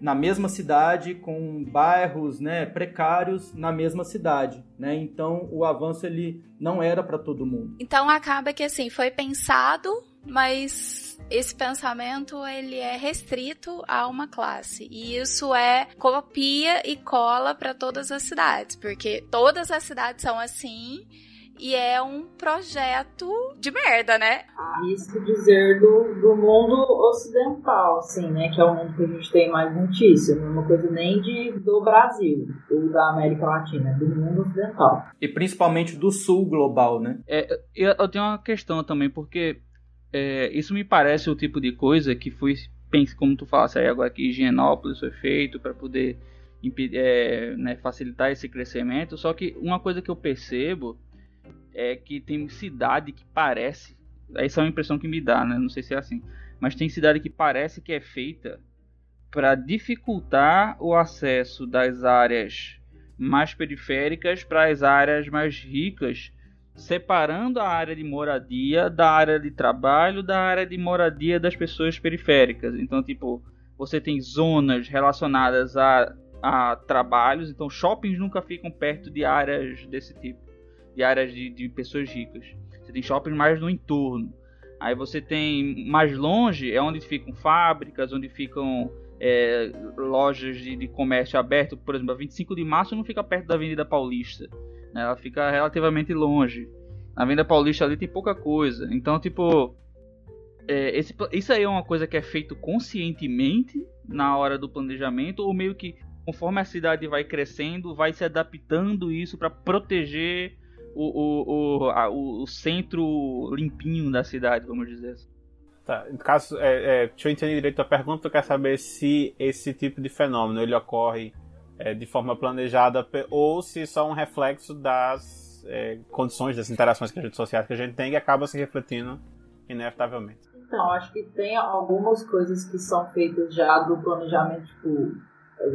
Speaker 5: na mesma cidade, com bairros, né, precários na mesma cidade, né? Então o avanço ele não era para todo mundo.
Speaker 2: Então acaba que assim foi pensado, mas esse pensamento ele é restrito a uma classe e isso é copia e cola para todas as cidades, porque todas as cidades são assim e é um projeto de merda, né?
Speaker 4: Isso dizer do, do mundo ocidental, assim, né? Que é o mundo que a gente tem mais notícia. Não é uma coisa nem de, do Brasil ou da América Latina, é do mundo ocidental.
Speaker 5: E principalmente do sul global, né?
Speaker 3: É, eu, eu tenho uma questão também, porque é, isso me parece o tipo de coisa que foi, pense como tu falasse aí agora que Higienópolis foi feito para poder é, né, facilitar esse crescimento. Só que uma coisa que eu percebo é que tem cidade que parece, essa é uma impressão que me dá, né? Não sei se é assim, mas tem cidade que parece que é feita para dificultar o acesso das áreas mais periféricas para as áreas mais ricas separando a área de moradia da área de trabalho da área de moradia das pessoas periféricas. Então, tipo, você tem zonas relacionadas a, a trabalhos, então shoppings nunca ficam perto de áreas desse tipo, de áreas de, de pessoas ricas. Você tem shoppings mais no entorno. Aí você tem mais longe, é onde ficam fábricas, onde ficam é, lojas de, de comércio aberto. Por exemplo, a 25 de março não fica perto da Avenida Paulista. Ela fica relativamente longe. Na Venda Paulista ali tem pouca coisa. Então, tipo, é, esse, isso aí é uma coisa que é feito conscientemente na hora do planejamento, ou meio que conforme a cidade vai crescendo, vai se adaptando isso para proteger o, o, o, a, o, centro limpinho da cidade, vamos dizer assim.
Speaker 1: Tá, caso, é, é, deixa eu entender direito a pergunta, tu quer saber se esse tipo de fenômeno ele ocorre é, de forma planejada ou se só um reflexo das é, condições, das interações que a gente sociais que a gente tem e acaba se refletindo inevitavelmente.
Speaker 4: Então, acho que tem algumas coisas que são feitas já do planejamento, tipo,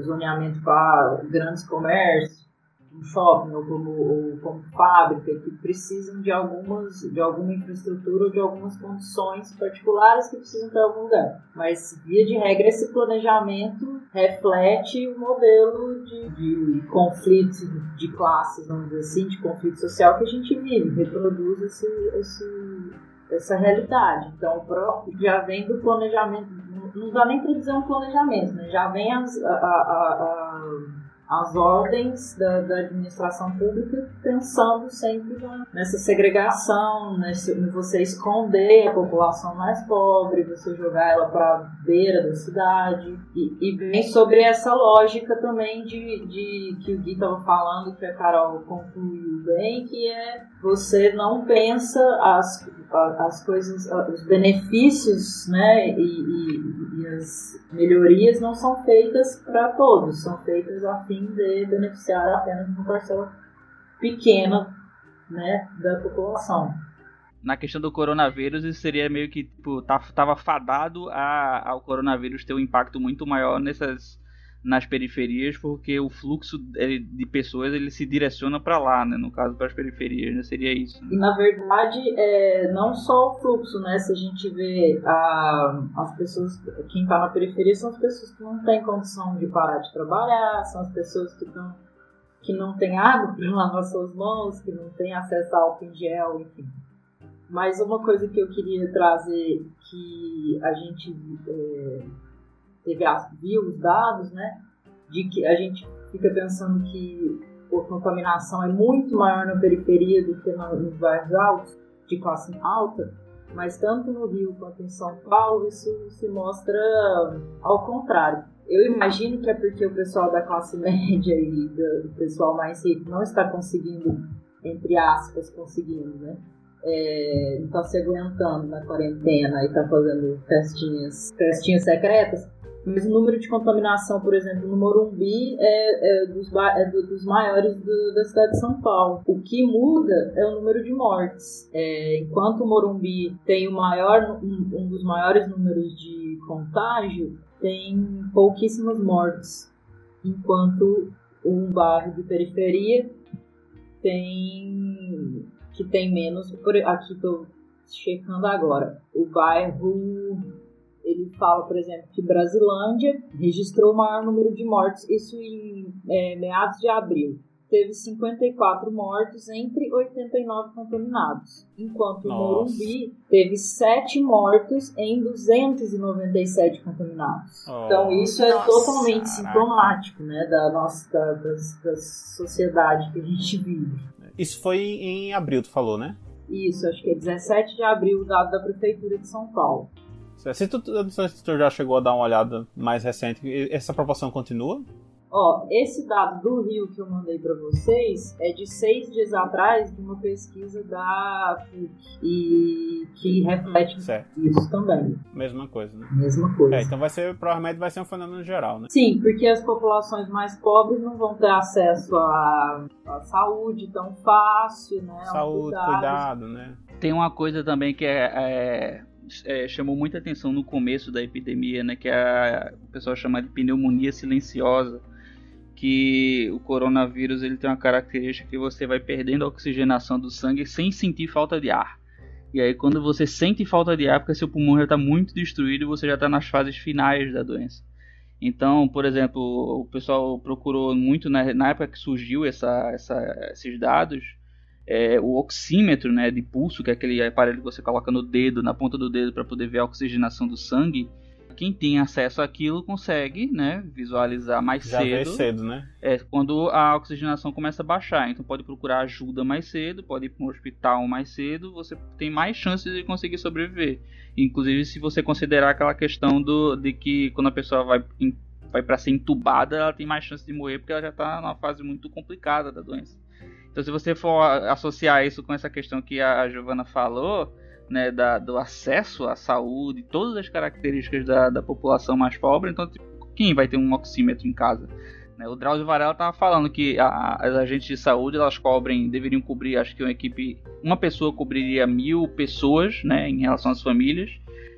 Speaker 4: zoneamento para grandes comércios, um shopping ou como, ou como fábrica que precisam de algumas de alguma infraestrutura ou de algumas condições particulares que precisam em algum lugar. Mas via de regra esse planejamento reflete o modelo de, de conflito de classes, vamos dizer assim, de conflito social que a gente vive, reproduz esse, esse essa realidade. Então, já vem do planejamento, não dá nem para dizer um planejamento, né? já vem as, a, a, a as ordens da, da, administração pública pensando sempre nessa segregação, nesse, você esconder a população mais pobre, você jogar ela para a beira da cidade. E, e bem sobre essa lógica também de, de que o Gui estava falando, que a Carol concluiu bem, que é você não pensa as, as coisas, os benefícios né, e, e, e as melhorias não são feitas para todos, são feitas a fim de beneficiar apenas uma parcela pequena né, da população.
Speaker 3: Na questão do coronavírus, isso seria meio que, tipo, tá, tava fadado a, ao coronavírus ter um impacto muito maior nessas nas periferias, porque o fluxo de pessoas ele se direciona para lá, né? No caso, para as periferias, né? Seria isso. Né?
Speaker 4: E na verdade, é, não só o fluxo, né? Se a gente vê a, as pessoas, quem está na periferia são as pessoas que não têm condição de parar de trabalhar, são as pessoas que estão que não têm água para lavar suas mãos, que não têm acesso a álcool em gel, enfim. Mas uma coisa que eu queria trazer que a gente é, teve viu os dados, né, de que a gente fica pensando que a contaminação é muito maior na periferia do que nos bairros altos, de classe alta, mas tanto no Rio quanto em São Paulo isso se mostra ao contrário. Eu imagino que é porque o pessoal da classe média e do pessoal mais rico não está conseguindo, entre aspas, conseguindo, né? É, está se aguentando na quarentena e está fazendo festinhas, festinhas secretas, o número de contaminação, por exemplo, no Morumbi é, é, dos, é dos, maiores do, da cidade de São Paulo. O que muda é o número de mortes. É, enquanto o Morumbi tem o maior, um, um dos maiores números de contágio, tem pouquíssimas mortes. Enquanto um bairro de periferia tem que tem menos. Aqui estou checando agora. O bairro ele fala, por exemplo, que Brasilândia registrou o maior número de mortes, isso em é, meados de abril. Teve 54 mortos entre 89 contaminados, enquanto o Morumbi teve 7 mortos em 297 contaminados. Oh. Então isso é Nossa. totalmente sintomático né, da nossa da, da, da sociedade que a gente vive.
Speaker 1: Isso foi em abril, tu falou, né?
Speaker 4: Isso, acho que é 17 de abril, dado da Prefeitura de São Paulo.
Speaker 1: Se tu, se tu já chegou a dar uma olhada mais recente, essa proporção continua?
Speaker 4: Ó, esse dado do Rio que eu mandei para vocês é de seis dias atrás de uma pesquisa da PUC e que reflete certo. isso também.
Speaker 1: Mesma coisa, né?
Speaker 4: Mesma coisa.
Speaker 1: É, então vai ser, provavelmente vai ser um fenômeno geral, né?
Speaker 4: Sim, porque as populações mais pobres não vão ter acesso à, à saúde tão fácil, né?
Speaker 1: Saúde, cuidado, né?
Speaker 3: Tem uma coisa também que é, é é, chamou muita atenção no começo da epidemia, né, que é a, o pessoal chama de pneumonia silenciosa, que o coronavírus ele tem uma característica que você vai perdendo a oxigenação do sangue sem sentir falta de ar. E aí quando você sente falta de ar, porque seu pulmão já está muito destruído, você já está nas fases finais da doença. Então, por exemplo, o pessoal procurou muito na, na época que surgiu essa, essa, esses dados, é, o oxímetro né, de pulso, que é aquele aparelho que você coloca no dedo, na ponta do dedo, para poder ver a oxigenação do sangue. Quem tem acesso àquilo consegue né, visualizar mais
Speaker 1: Já
Speaker 3: cedo.
Speaker 1: cedo, né?
Speaker 3: É, quando a oxigenação começa a baixar. Então pode procurar ajuda mais cedo, pode ir para um hospital mais cedo, você tem mais chances de conseguir sobreviver. Inclusive se você considerar aquela questão do, de que quando a pessoa vai vai para ser entubada, ela tem mais chance de morrer porque ela já está numa fase muito complicada da doença. Então, se você for associar isso com essa questão que a Giovana falou, né, da, do acesso à saúde, todas as características da, da população mais pobre, então tipo, quem vai ter um oxímetro em casa? Né, o Drauzio Varela estava falando que a, as agentes de saúde elas cobrem, deveriam cobrir, acho que uma equipe, uma pessoa cobriria mil pessoas, né, em relação às famílias,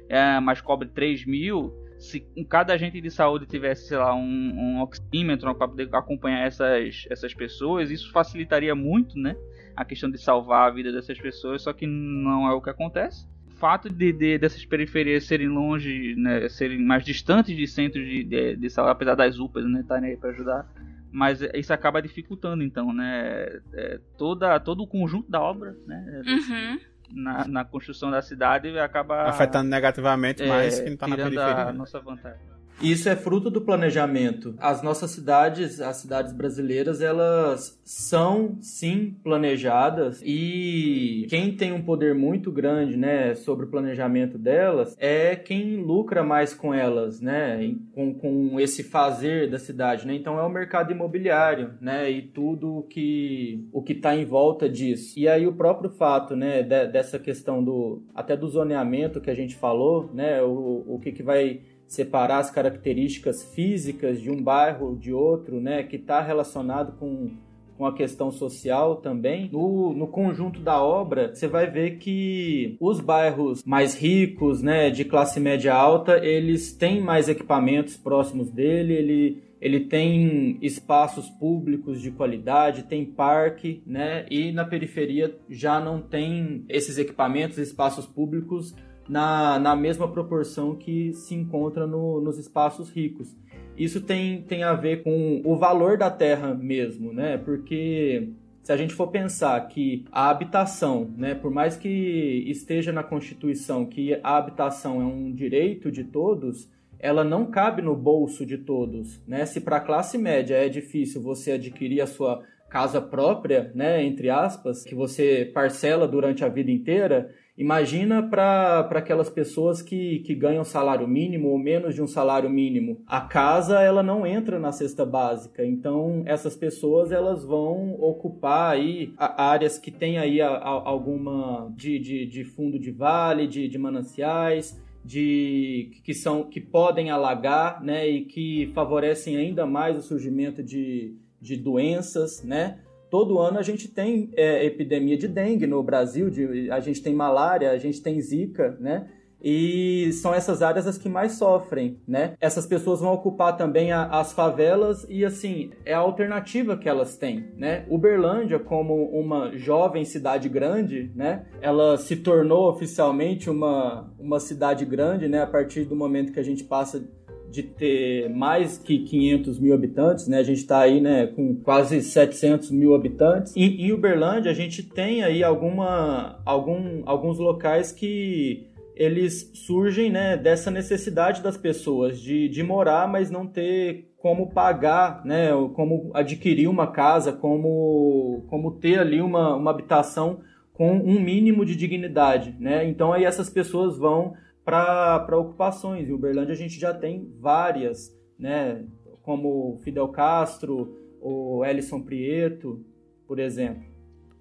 Speaker 3: é, mas cobre 3 mil se cada agente de saúde tivesse, sei lá, um, um oxímetro para poder acompanhar essas, essas pessoas, isso facilitaria muito, né? A questão de salvar a vida dessas pessoas, só que não é o que acontece. O fato de, de dessas periferias serem longe, né, serem mais distantes de centros de, de, de saúde, apesar das UPAs, né, estarem aí para ajudar, mas isso acaba dificultando, então, né, é, toda, todo o conjunto da obra, né,
Speaker 2: uhum
Speaker 3: na, na construção da cidade acaba
Speaker 1: afetando negativamente é, mais quem está na periferia.
Speaker 3: a nossa vantagem.
Speaker 5: Isso é fruto do planejamento. As nossas cidades, as cidades brasileiras, elas são sim planejadas e quem tem um poder muito grande, né, sobre o planejamento delas é quem lucra mais com elas, né, com, com esse fazer da cidade, né? Então é o mercado imobiliário, né, e tudo que o que está em volta disso. E aí o próprio fato, né, de, dessa questão do até do zoneamento que a gente falou, né, o, o que que vai separar as características físicas de um bairro de outro, né, que está relacionado com, com a questão social também. No, no conjunto da obra, você vai ver que os bairros mais ricos, né, de classe média alta, eles têm mais equipamentos próximos dele, ele ele tem espaços públicos de qualidade, tem parque, né? E na periferia já não tem esses equipamentos, espaços públicos na, na mesma proporção que se encontra no, nos espaços ricos. Isso tem, tem a ver com o valor da terra mesmo, né? Porque se a gente for pensar que a habitação, né, por mais que esteja na Constituição que a habitação é um direito de todos, ela não cabe no bolso de todos, né? Se para a classe média é difícil você adquirir a sua casa própria, né, entre aspas, que você parcela durante a vida inteira, Imagina para aquelas pessoas que, que ganham salário mínimo ou menos de um salário mínimo. A casa ela não entra na cesta básica, então essas pessoas elas vão ocupar aí áreas que tem aí a, a, alguma de, de, de, fundo de vale, de, de mananciais, de que são que podem alagar, né, e que favorecem ainda mais o surgimento de, de doenças, né? Todo ano a gente tem é, epidemia de dengue no Brasil, de, a gente tem malária, a gente tem zika, né? E são essas áreas as que mais sofrem, né? Essas pessoas vão ocupar também a, as favelas e, assim, é a alternativa que elas têm, né? Uberlândia, como uma jovem cidade grande, né? Ela se tornou oficialmente uma, uma cidade grande, né? A partir do momento que a gente passa de ter mais que 500 mil habitantes, né? A gente está aí, né, com quase 700 mil habitantes. E em Uberlândia a gente tem aí alguma, algum, alguns locais que eles surgem, né, dessa necessidade das pessoas de, de morar, mas não ter como pagar, né, como adquirir uma casa, como, como ter ali uma, uma habitação com um mínimo de dignidade, né? Então aí essas pessoas vão para ocupações. Em Uberlândia a gente já tem várias, né? Como Fidel Castro, o Ellison Prieto, por exemplo.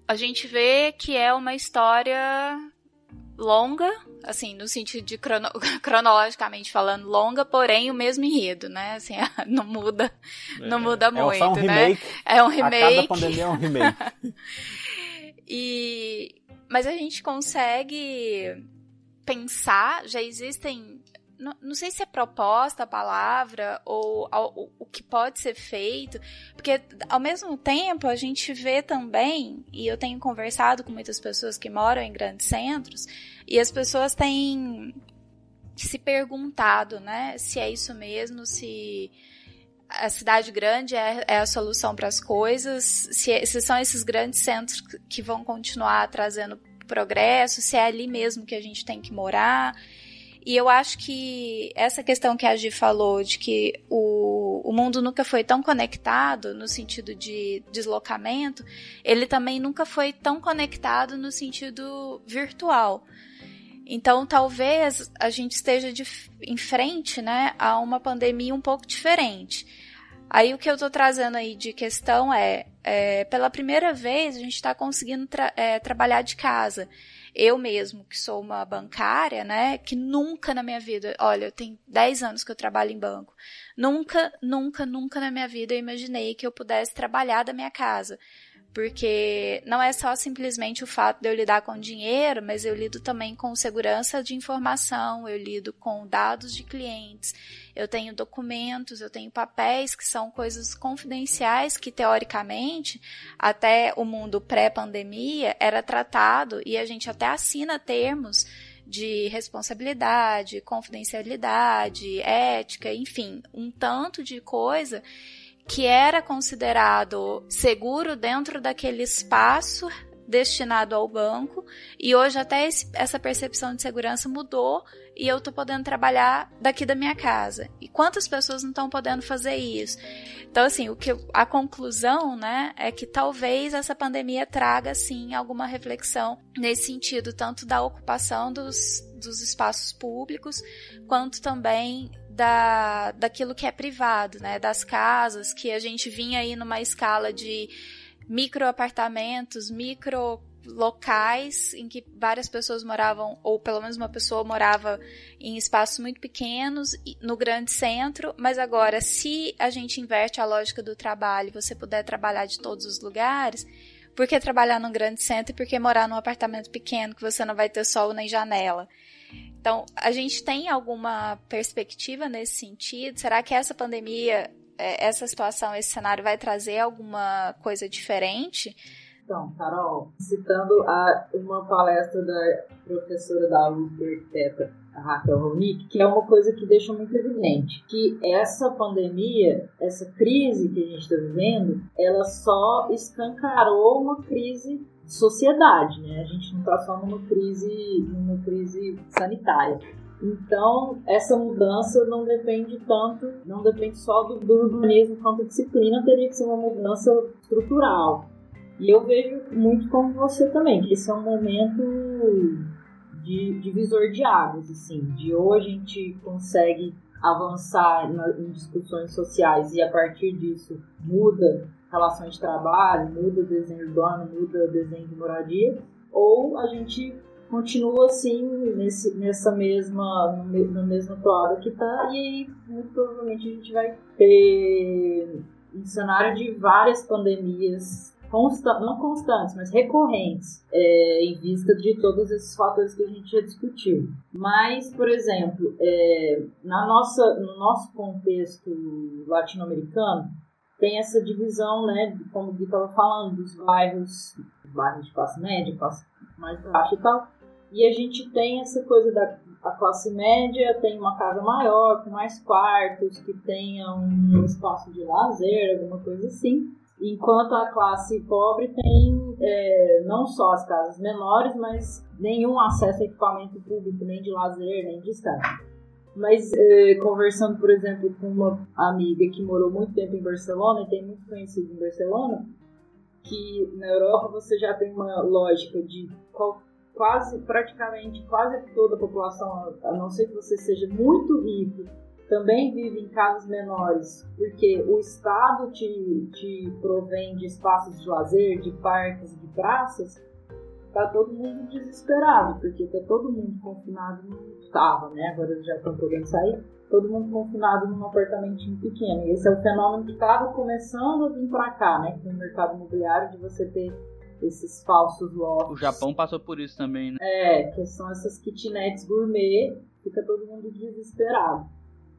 Speaker 2: A gente vê que é uma história longa, assim, no sentido de crono cronologicamente falando, longa, porém o mesmo enredo, né? Assim, não muda, não é, muda
Speaker 1: é
Speaker 2: muito,
Speaker 1: um
Speaker 2: né?
Speaker 1: remake,
Speaker 2: É um remake.
Speaker 1: A cada pandemia é um remake.
Speaker 2: e mas a gente consegue pensar, já existem. Não, não sei se é proposta a palavra ou, o que pode ser feito, porque ao mesmo tempo a gente vê também, e eu tenho conversado com muitas pessoas que moram em grandes centros, e as pessoas têm se perguntado, né, se é isso mesmo, se a cidade grande é, é a solução para as coisas, se, se, são esses grandes centros que vão continuar trazendo progresso, se é ali mesmo que a gente tem que morar. E eu acho que essa questão que a Gi falou, de que o, o mundo nunca foi tão conectado no sentido de deslocamento, ele também nunca foi tão conectado no sentido virtual. Então, talvez a gente esteja de, em frente né, a uma pandemia um pouco diferente. Aí o que eu estou trazendo aí de questão é, é, pela primeira vez a gente está conseguindo tra é, trabalhar de casa. Eu mesmo, que sou uma bancária, né, que nunca na minha vida, olha, eu tenho 10 anos que eu trabalho em banco, nunca, nunca, nunca na minha vida eu imaginei que eu pudesse trabalhar da minha casa porque não é só simplesmente o fato de eu lidar com dinheiro, mas eu lido também com segurança de informação, eu lido com dados de clientes, eu tenho documentos, eu tenho papéis que são coisas confidenciais que teoricamente até o mundo pré-pandemia era tratado e a gente até assina termos de responsabilidade, confidencialidade, ética, enfim, um tanto de coisa que era considerado seguro dentro daquele espaço destinado ao banco e hoje até esse, essa percepção de segurança mudou e eu tô podendo trabalhar daqui da minha casa. E quantas pessoas não estão podendo fazer isso? Então, assim, o que a conclusão, né, é que talvez essa pandemia traga, sim, alguma reflexão nesse sentido, tanto da ocupação dos, dos espaços públicos, quanto também da, daquilo que é privado, né, das casas, que a gente vinha aí numa escala de micro apartamentos, micro locais em que várias pessoas moravam, ou pelo menos uma pessoa morava em espaços muito pequenos, no grande centro, mas agora, se a gente inverte a lógica do trabalho, você puder trabalhar de todos os lugares, por que trabalhar num grande centro e por que morar num apartamento pequeno que você não vai ter sol nem janela? Então, a gente tem alguma perspectiva nesse sentido? Será que essa pandemia essa situação, esse cenário vai trazer alguma coisa diferente?
Speaker 4: Então, Carol, citando a, uma palestra da professora da USP, arquiteta Raquel Ronick, que é uma coisa que deixa muito evidente, que essa pandemia, essa crise que a gente está vivendo, ela só escancarou uma crise de sociedade, né? A gente não está só numa crise, numa crise sanitária. Então, essa mudança não depende tanto, não depende só do, do urbanismo quanto disciplina, teria que ser uma mudança estrutural. E eu vejo muito como você também, que esse é um momento de divisor de águas, assim, de hoje a gente consegue avançar na, em discussões sociais e a partir disso muda relações de trabalho, muda desenho urbano, muda desenho de moradia, ou a gente continua assim nesse, nessa mesma no, mesmo toada que tá e aí muito provavelmente a gente vai ter um cenário de várias pandemias consta, não constantes, mas recorrentes é, em vista de todos esses fatores que a gente já discutiu. Mas, por exemplo, é, na nossa, no nosso contexto latino-americano, tem essa divisão, né, como o Gui estava falando, dos bairros, bairros de classe média, classe mais baixa e tal, e a gente tem essa coisa da a classe média tem uma casa maior, com mais quartos, que tenha um espaço de lazer, alguma coisa assim. Enquanto a classe pobre tem é, não só as casas menores, mas nenhum acesso a equipamento público, nem de lazer, nem de estado. Mas é, conversando, por exemplo, com uma amiga que morou muito tempo em Barcelona e tem muito conhecido em Barcelona, que na Europa você já tem uma lógica de qual, quase, praticamente quase toda a população, a não ser que você seja muito rico, também vive em casas menores, porque o Estado te, te provém de espaços de lazer, de parques, de praças, tá todo mundo desesperado, porque tá todo mundo confinado, estava, né? Agora já estão podendo sair, todo mundo confinado num apartamentinho pequeno. E esse é o fenômeno que estava começando a vir para cá, né? No mercado imobiliário, de você ter esses falsos lofts.
Speaker 3: O Japão passou por isso também, né?
Speaker 4: É, que são essas kitnets gourmet, fica todo mundo desesperado.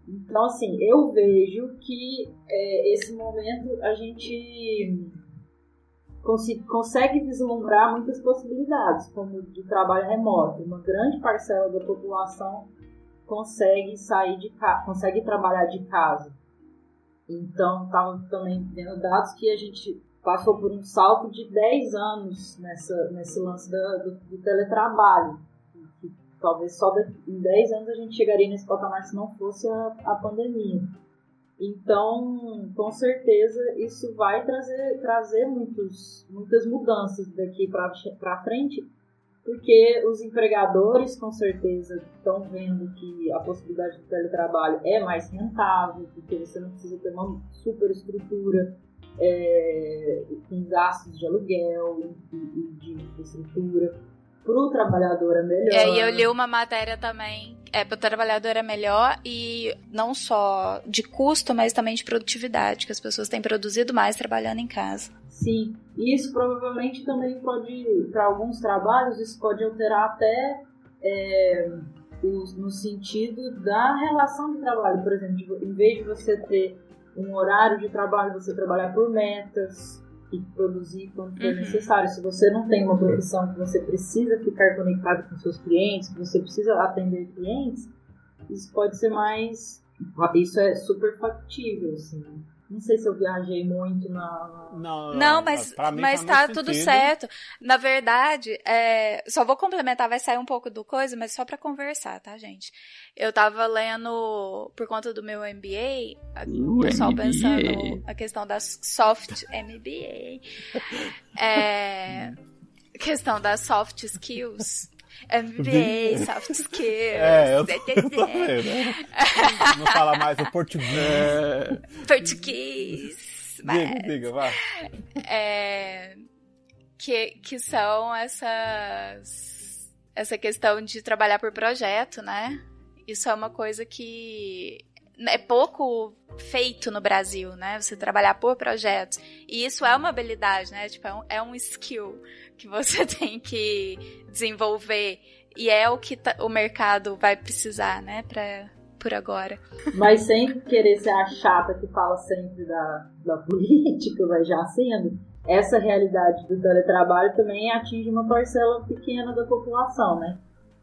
Speaker 4: Então, assim, eu vejo que é, esse momento a gente cons consegue vislumbrar muitas possibilidades, como de trabalho remoto. Uma grande parcela da população consegue sair de casa, consegue trabalhar de casa. Então, estava também vendo dados que a gente passou por um salto de 10 anos nessa, nesse lance do, do, teletrabalho. Que, talvez só em 10 anos a gente chegaria nesse patamar se não fosse a, a pandemia. Então, com certeza, isso vai trazer, trazer muitos, muitas mudanças daqui para frente, porque os empregadores, com certeza, estão vendo que a possibilidade de teletrabalho é mais rentável, porque você não precisa ter uma super estrutura é, com gastos de aluguel e, e de infraestrutura. Para o trabalhador é melhor.
Speaker 2: É, e eu li uma matéria também. É, para o trabalhador é melhor e não só de custo, mas também de produtividade, que as pessoas têm produzido mais trabalhando em casa.
Speaker 4: Sim, e isso provavelmente também pode, para alguns trabalhos, isso pode alterar até é, no sentido da relação de trabalho. Por exemplo, em vez de você ter um horário de trabalho, você trabalhar por metas e produzir quando for uhum. necessário. Se você não tem uma profissão que você precisa ficar conectado com seus clientes, que você precisa atender clientes, isso pode ser mais. Isso é super factível, assim. Não sei se eu viajei muito na.
Speaker 1: Não, não,
Speaker 2: mas,
Speaker 1: pra mim
Speaker 2: mas tá tudo
Speaker 1: sentido.
Speaker 2: certo. Na verdade, é, só vou complementar, vai sair um pouco do coisa, mas só pra conversar, tá, gente? Eu tava lendo, por conta do meu MBA, a- o pessoal
Speaker 3: MBA.
Speaker 2: pensando a questão das soft MBA. É, questão das soft skills. MBA, soft skills.
Speaker 1: É, eu tô, né? Não fala mais o português.
Speaker 2: Português. mas-
Speaker 1: Diga, diga, vai.
Speaker 2: é, que, que são essas essa questão de trabalhar por projeto, né? Isso é uma coisa que é pouco feito no Brasil, né? Você trabalhar por projetos. E isso é uma habilidade, né? Tipo, é um, é um skill que você tem que desenvolver. E é o que tá- o mercado vai precisar, né? Pra, por agora.
Speaker 4: Mas sem querer ser a chata que fala sempre da, da política, mas já sendo, essa realidade do teletrabalho também atinge uma parcela pequena da população, né?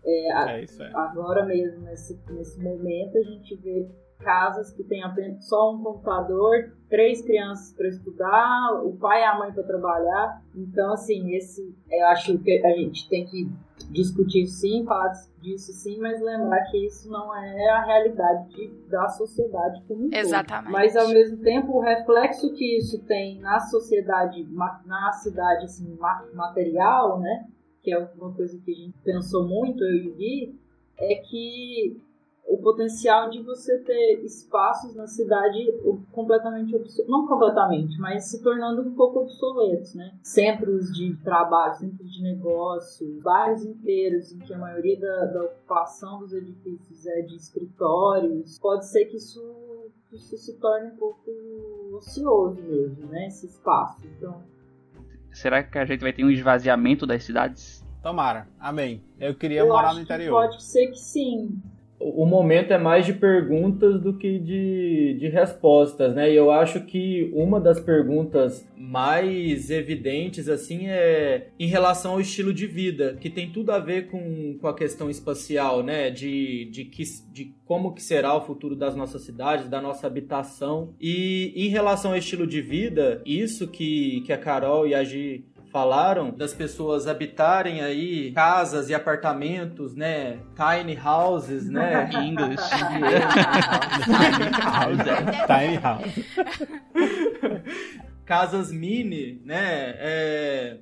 Speaker 4: É, a-
Speaker 1: É isso, é.
Speaker 4: agora mesmo, nesse, nesse momento, a gente vê casas que tem apenas só um computador, três crianças para estudar, o pai e a mãe para trabalhar. Então, assim, esse eu acho que a gente tem que discutir sim, falar disso sim, mas lembrar que isso não é a realidade de- da sociedade como um todo.
Speaker 2: Exatamente.
Speaker 4: Mas ao mesmo tempo, o reflexo que isso tem na sociedade, na cidade assim, ma- material, né? Que é uma coisa que a gente pensou muito, eu e o Gui, é que o potencial de você ter espaços na cidade completamente obsoletos, não completamente, mas se tornando um pouco obsoletos, né? Centros de trabalho, centros de negócio, bairros inteiros em que a maioria da, da ocupação dos edifícios é de escritórios, pode ser que isso, isso se torne um pouco ocioso mesmo, né? Esse espaço. Então,
Speaker 3: Será que a gente vai ter um esvaziamento das cidades?
Speaker 1: Tomara. Amém. Eu queria
Speaker 4: eu
Speaker 1: morar
Speaker 4: acho
Speaker 1: no
Speaker 4: que
Speaker 1: interior.
Speaker 4: pode ser que sim.
Speaker 5: O momento é mais de perguntas do que de, de respostas, né? E eu acho que uma das perguntas mais evidentes, assim, é em relação ao estilo de vida, que tem tudo a ver com, com a questão espacial, né? De, de, que, de como que será o futuro das nossas cidades, da nossa habitação. E em relação ao estilo de vida, isso que, que a Carol e a Gi falaram das pessoas habitarem aí casas e apartamentos, né? Tiny houses, né?
Speaker 3: Inglês.
Speaker 1: Tiny house.
Speaker 5: casas mini, né? é,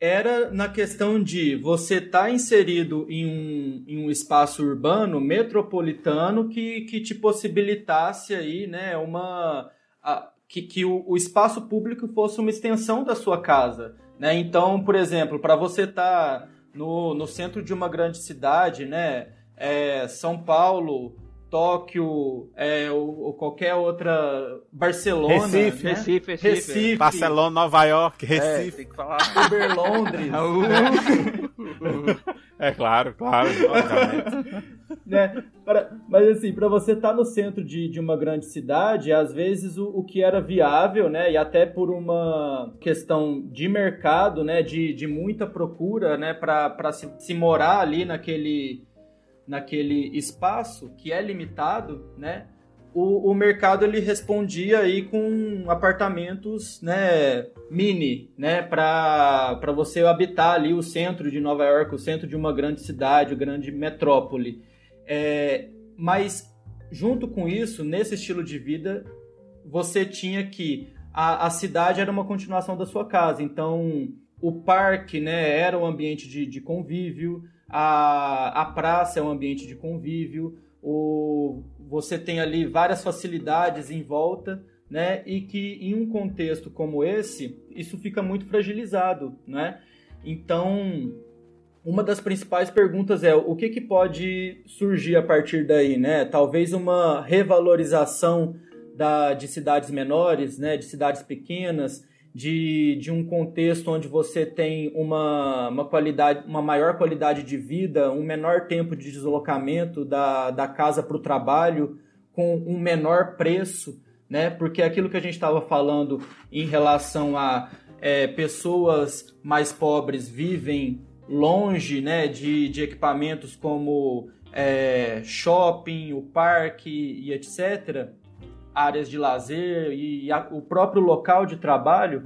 Speaker 5: era na questão de você estar inserido em um, em um espaço urbano, metropolitano, que, que te possibilitasse aí, né? Uma a- que, que o, o espaço público fosse uma extensão da sua casa, né? Então, por exemplo, para você estar no, no centro de uma grande cidade, né? É, São Paulo, Tóquio, é, ou, ou qualquer outra Barcelona,
Speaker 1: Recife,
Speaker 5: né?
Speaker 3: Recife, Recife.
Speaker 5: Recife,
Speaker 1: Barcelona, Nova York,
Speaker 3: É,
Speaker 1: Recife.
Speaker 3: tem que falar.
Speaker 5: Uber Londres,
Speaker 1: É, claro, claro.
Speaker 5: né? Pra- mas assim, para você estar no centro de, de uma grande cidade, às vezes o, o que era viável, né? E até por uma questão de mercado, né? De, de muita procura, né? Para se, se morar ali naquele, naquele espaço que é limitado, né? O, o mercado ele respondia aí com apartamentos, né, mini, né, para você habitar ali o centro de Nova York, o centro de uma grande cidade, grande metrópole. É, mas junto com isso, nesse estilo de vida, você tinha que a, a cidade era uma continuação da sua casa. Então, o parque, né, era um ambiente de, de convívio, a, a praça é um ambiente de convívio, o, você tem ali várias facilidades em volta, né, e que em um contexto como esse, isso fica muito fragilizado, né? Então, uma das principais perguntas é o que, que pode surgir a partir daí, né? Talvez uma revalorização da, de cidades menores, né? De cidades pequenas, de, de um contexto onde você tem uma, uma qualidade, uma maior qualidade de vida, um menor tempo de deslocamento da, da casa para o trabalho, com um menor preço, né? Porque aquilo que a gente estava falando em relação a é, pessoas mais pobres vivem longe né, de, de equipamentos como é, shopping, o parque e etc., áreas de lazer e a, o próprio local de trabalho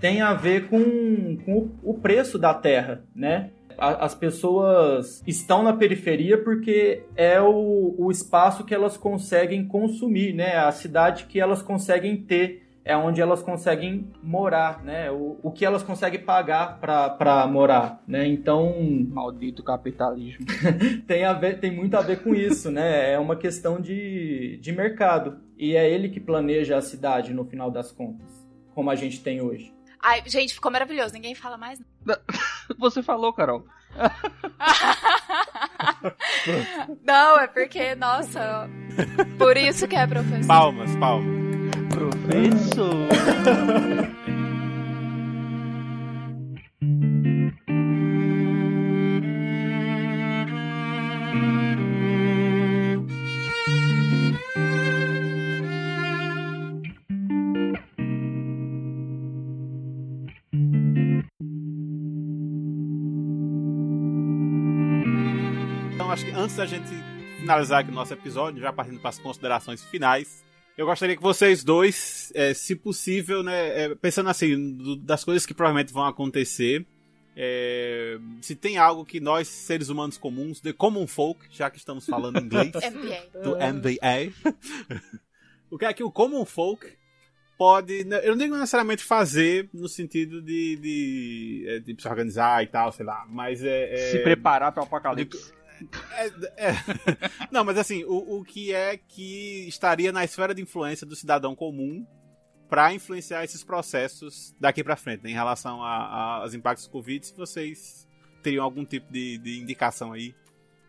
Speaker 5: tem a ver com, com o preço da terra, né? as pessoas estão na periferia porque é o, o espaço que elas conseguem consumir, né? A cidade que elas conseguem ter é onde elas conseguem morar, né? O, o que elas conseguem pagar para morar, né? Então,
Speaker 3: maldito capitalismo.
Speaker 5: tem a ver, tem muito a ver com isso, né? É uma questão de, de mercado e é ele que planeja a cidade no final das contas, como a gente tem hoje.
Speaker 2: Ai, gente, ficou maravilhoso. Ninguém fala mais.
Speaker 3: Você falou, Carol.
Speaker 2: Não, é porque, nossa, por isso que é professor.
Speaker 1: Palmas, palmas.
Speaker 3: Professor.
Speaker 1: antes da gente finalizar aqui o nosso episódio, já partindo para as considerações finais, eu gostaria que vocês dois, é, se possível, né, é, pensando assim, do, das coisas que provavelmente vão acontecer, é, se tem algo que nós, seres humanos comuns, de common folk, já que estamos falando inglês, do MBA, o que é que o common folk pode, né, eu não digo necessariamente fazer no sentido de, de, é, de se organizar e tal, sei lá, mas é... é
Speaker 3: se preparar para o apocalipse.
Speaker 1: É, é. Não, mas assim, o, o que é que estaria na esfera de influência do cidadão comum para influenciar esses processos daqui para frente, né, em relação aos impactos do Covid, se vocês teriam algum tipo de, de indicação aí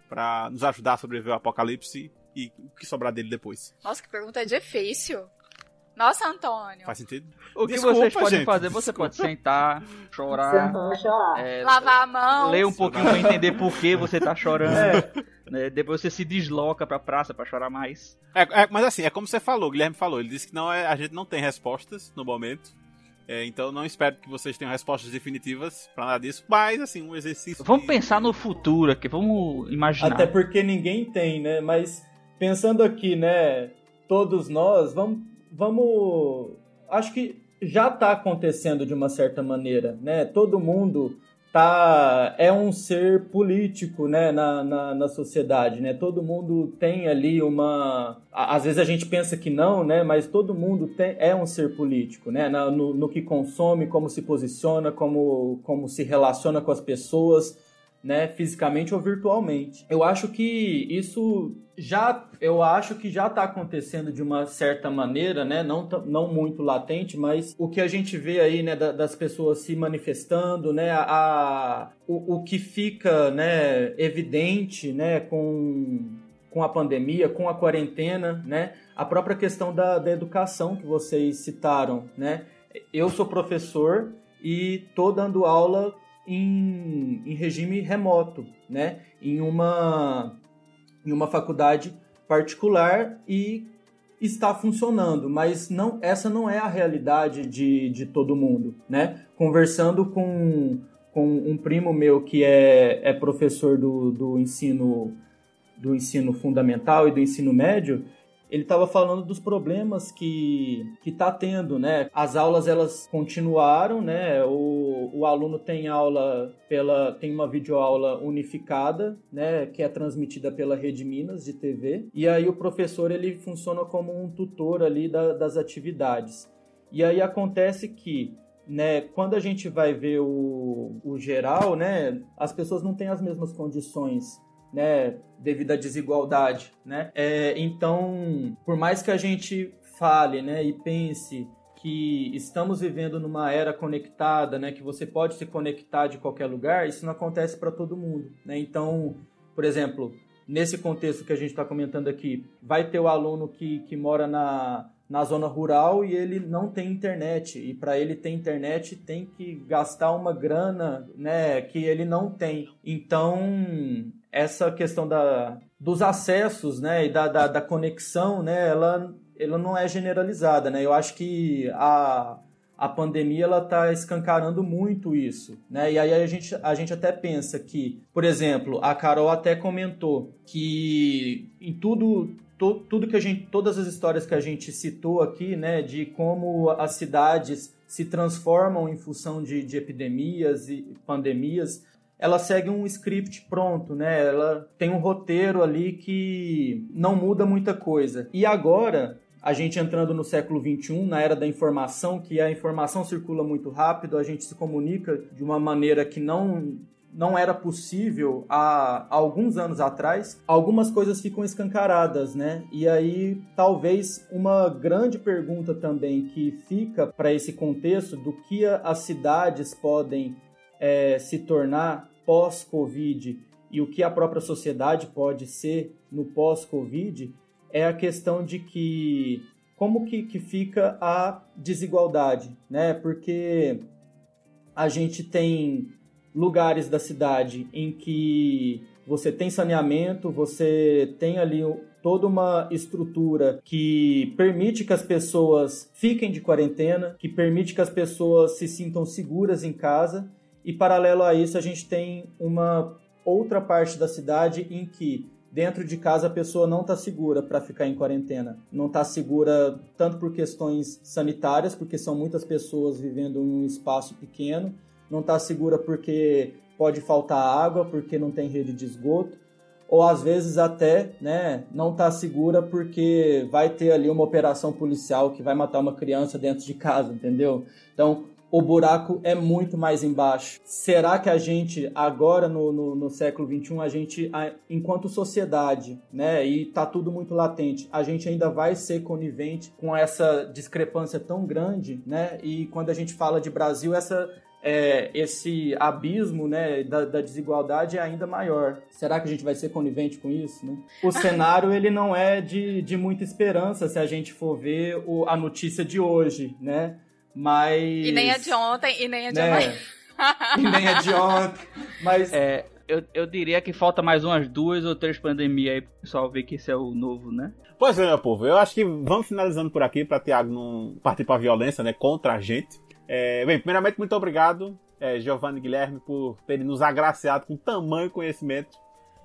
Speaker 1: para nos ajudar a sobreviver ao apocalipse e o que sobrar dele depois.
Speaker 2: Nossa, que pergunta difícil. Nossa, Antônio.
Speaker 1: Faz sentido?
Speaker 3: O que Desculpa, vocês podem gente. fazer? Você Desculpa. pode sentar, chorar,
Speaker 4: chorar.
Speaker 2: É, lavar a mão,
Speaker 3: ler um pouquinho pra entender por que você tá chorando. É. Né? Depois você se desloca pra praça pra chorar mais.
Speaker 1: É, é, mas assim, é como você falou, o Guilherme falou. Ele disse que não é, a gente não tem respostas no momento. É, então não espero que vocês tenham respostas definitivas para nada disso, mas assim, um exercício.
Speaker 3: Vamos de... pensar no futuro aqui, vamos imaginar.
Speaker 5: Até porque ninguém tem, né? Mas pensando aqui, né, todos nós, vamos, vamos acho que já está acontecendo de uma certa maneira, né? Todo mundo tá é um ser político, né, na, na, na, sociedade, né? Todo mundo tem ali uma, às vezes a gente pensa que não, né? Mas todo mundo tem, é um ser político, né? No, no que consome, como se posiciona, como como se relaciona com as pessoas né, fisicamente ou virtualmente. Eu acho que isso já, eu acho que já está acontecendo de uma certa maneira, né, não, não muito latente, mas o que a gente vê aí, né, das pessoas se manifestando, né, a, o, o que fica, né, evidente, né, com com a pandemia, com a quarentena, né? A própria questão da, da educação que vocês citaram, né? Eu sou professor e tô dando aula em, em regime remoto, né? Em uma, em uma faculdade particular e está funcionando, mas não essa não é a realidade de, de todo mundo, né? Conversando com, com um primo meu que é, é professor do, do ensino do ensino fundamental e do ensino médio, ele estava falando dos problemas que que está tendo, né? As aulas elas continuaram, né? O, o aluno tem aula pela tem uma videoaula unificada, né? Que é transmitida pela Rede Minas de TV. E aí o professor ele funciona como um tutor ali da, das atividades. E aí acontece que né, quando a gente vai ver o, o geral, né, as pessoas não têm as mesmas condições né, devido à desigualdade, né? É, então, por mais que a gente fale, né, e pense que estamos vivendo numa era conectada, né, que você pode se conectar de qualquer lugar, isso não acontece para todo mundo, né? Então, por exemplo, nesse contexto que a gente está comentando aqui, vai ter o aluno que, que mora na, na zona rural e ele não tem internet e para ele ter internet tem que gastar uma grana né que ele não tem então essa questão da, dos acessos né e da, da, da conexão né ela ela não é generalizada né eu acho que a a pandemia ela está escancarando muito isso, né? E aí a gente, a gente até pensa que, por exemplo, a Carol até comentou que em tudo to, tudo que a gente, todas as histórias que a gente citou aqui, né, de como as cidades se transformam em função de, de epidemias e pandemias, ela segue um script pronto, né? Ela tem um roteiro ali que não muda muita coisa. E agora, a gente entrando no século XXI, na era da informação, que a informação circula muito rápido, a gente se comunica de uma maneira que não não era possível há, alguns anos atrás, algumas coisas ficam escancaradas, né? E aí, talvez uma grande pergunta também que fica para esse contexto do que as cidades podem é, se tornar pós-Covid e o que a própria sociedade pode ser no pós-Covid é a questão de que como que, que fica a desigualdade, né? Porque a gente tem lugares da cidade em que você tem saneamento, você tem ali toda uma estrutura que permite que as pessoas fiquem de quarentena, que permite que as pessoas se sintam seguras em casa, e paralelo a isso a gente tem uma outra parte da cidade em que dentro de casa a pessoa não está segura para ficar em quarentena. Não está segura tanto por questões sanitárias, porque são muitas pessoas vivendo em um espaço pequeno, não está segura porque pode faltar água, porque não tem rede de esgoto, ou às vezes até né, não está segura porque vai ter ali uma operação policial que vai matar uma criança dentro de casa, entendeu? Então, o buraco é muito mais embaixo. Será que a gente, agora no, no, no século XXI, a gente, enquanto sociedade, né, e tá tudo muito latente, a gente ainda vai ser conivente com essa discrepância tão grande, né? E quando a gente fala de Brasil, essa é, esse abismo né, da, da, desigualdade é ainda maior. Será que a gente vai ser conivente com isso? Né? O cenário ele não é de, de muita esperança se a gente for ver o, a notícia de hoje, né? Mas...
Speaker 2: E nem a de ontem, e nem a de né? amanhã.
Speaker 5: e nem a de ontem. Mas...
Speaker 3: É, eu, eu diria que falta mais umas duas ou três pandemias aí pro pessoal ver que esse é o novo, né?
Speaker 1: Pois é, meu povo. Eu acho que vamos finalizando por aqui pra Tiago não partir pra violência, né? Contra a gente. É, bem, primeiramente, muito obrigado, é, Giovanni e Guilherme, por terem nos agraciado com tamanho conhecimento.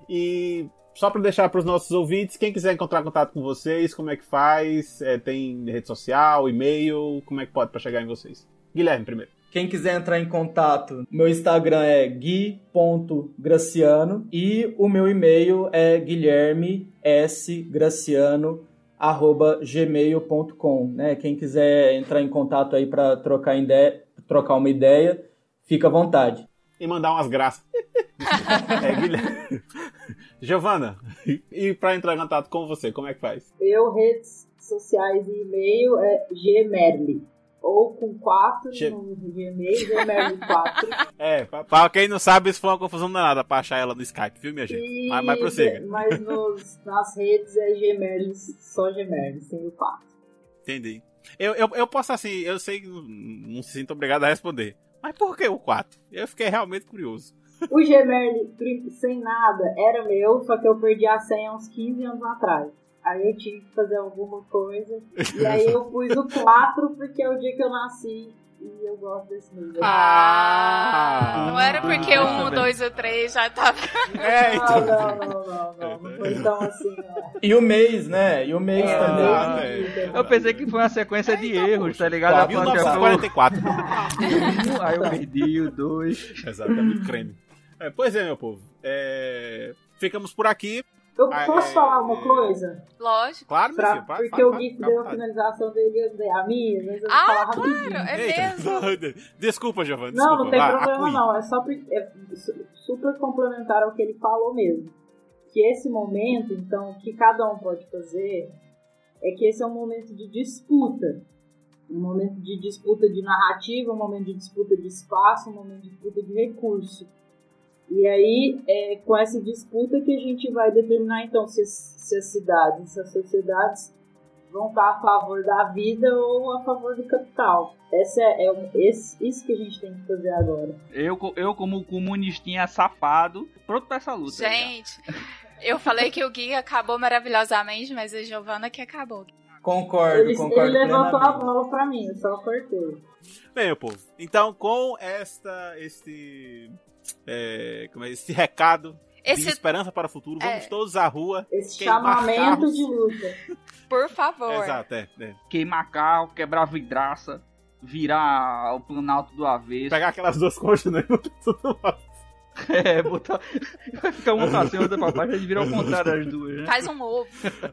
Speaker 1: E só para deixar para os nossos ouvintes, quem quiser encontrar contato com vocês, como é que faz? É, tem rede social, e-mail, como é que pode para chegar em vocês? Guilherme, primeiro.
Speaker 5: Quem quiser entrar em contato, meu Instagram é gui.graciano e o meu e-mail é guilhermesgraciano.com arroba gmail.com, né? Quem quiser entrar em contato aí para trocar, trocar uma ideia, fica à vontade.
Speaker 1: E mandar umas graças. é, Guilherme. Giovana, e para entrar em contato com você, como é que faz?
Speaker 4: Eu, redes sociais e e-mail é gmerli ou com 4 che... no Gmail, Gmail 4.
Speaker 1: É, pra, pra, quem não sabe, isso foi uma confusão danada pra achar ela no Skype, viu, minha gente? E... Mas, mas prossiga.
Speaker 4: Mas nos, nas redes é Gmail, só Gmail, sem o 4.
Speaker 1: Entendi. Eu, eu, eu posso assim, eu sei que não se sinto obrigado a responder. Mas por que o 4? Eu fiquei realmente curioso.
Speaker 4: O Gmail sem nada era meu, só que eu perdi a senha uns 15 anos atrás. Aí eu tive que fazer alguma coisa. E aí eu pus o 4 porque é o dia que eu nasci. E eu gosto desse número.
Speaker 2: Ah! Não era porque o 1, 2 ou 3 já tava.
Speaker 1: É,
Speaker 4: então. Não, não, não, não, não. Não foi tão assim.
Speaker 5: E o mês, né? E o mês é, também.
Speaker 3: Ah, é. Eu pensei que foi uma sequência de erros, tá ligado?
Speaker 1: Tá, 1944.
Speaker 3: aí eu perdi o 2.
Speaker 1: Exatamente, creme. É, pois é, meu povo. É... Ficamos por aqui.
Speaker 4: Eu ah, posso é, falar uma coisa?
Speaker 2: Lógico.
Speaker 1: Claro,
Speaker 4: pra,
Speaker 1: filho,
Speaker 4: Porque vai, o Gui deu a finalização dele e a minha, mas eu
Speaker 2: ah,
Speaker 4: falar
Speaker 2: claro, rapidinho. é mesmo.
Speaker 1: Desculpa, Giovanni.
Speaker 4: Não, não tem problema não. É só porque é super complementar ao que ele falou mesmo. Que esse momento, então, o que cada um pode fazer é que esse é um momento de disputa. Um momento de disputa de narrativa, um momento de disputa de espaço, um momento de disputa de recurso. E aí, é com essa disputa que a gente vai determinar, então, se, se as cidades, se as sociedades vão estar a favor da vida ou a favor do capital. Essa é, é esse, isso que a gente tem que fazer agora.
Speaker 3: Eu, eu como comunistinha safado, pronto pra essa luta.
Speaker 2: Gente, eu falei que o Gui acabou maravilhosamente, mas a Giovana que acabou.
Speaker 5: Concordo, ele, concordo.
Speaker 4: Ele levantou a bola pra mim, eu só cortei.
Speaker 1: Bem, meu povo, então com esta, este é, como é, esse recado.
Speaker 2: Esse,
Speaker 1: de esperança para o futuro. Vamos
Speaker 2: É.
Speaker 1: todos à rua.
Speaker 4: Esse chamamento de luta.
Speaker 2: por favor.
Speaker 1: Exato, é, é.
Speaker 3: Queimar carro, quebrar vidraça, virar o planalto do avesso.
Speaker 1: Pegar aquelas duas coxas, né? Botar tudo lá.
Speaker 3: É, botar. Vai ficar uma pra cima, outra pra baixo, a gente vira ao contrário as duas, né?
Speaker 2: Faz um ovo.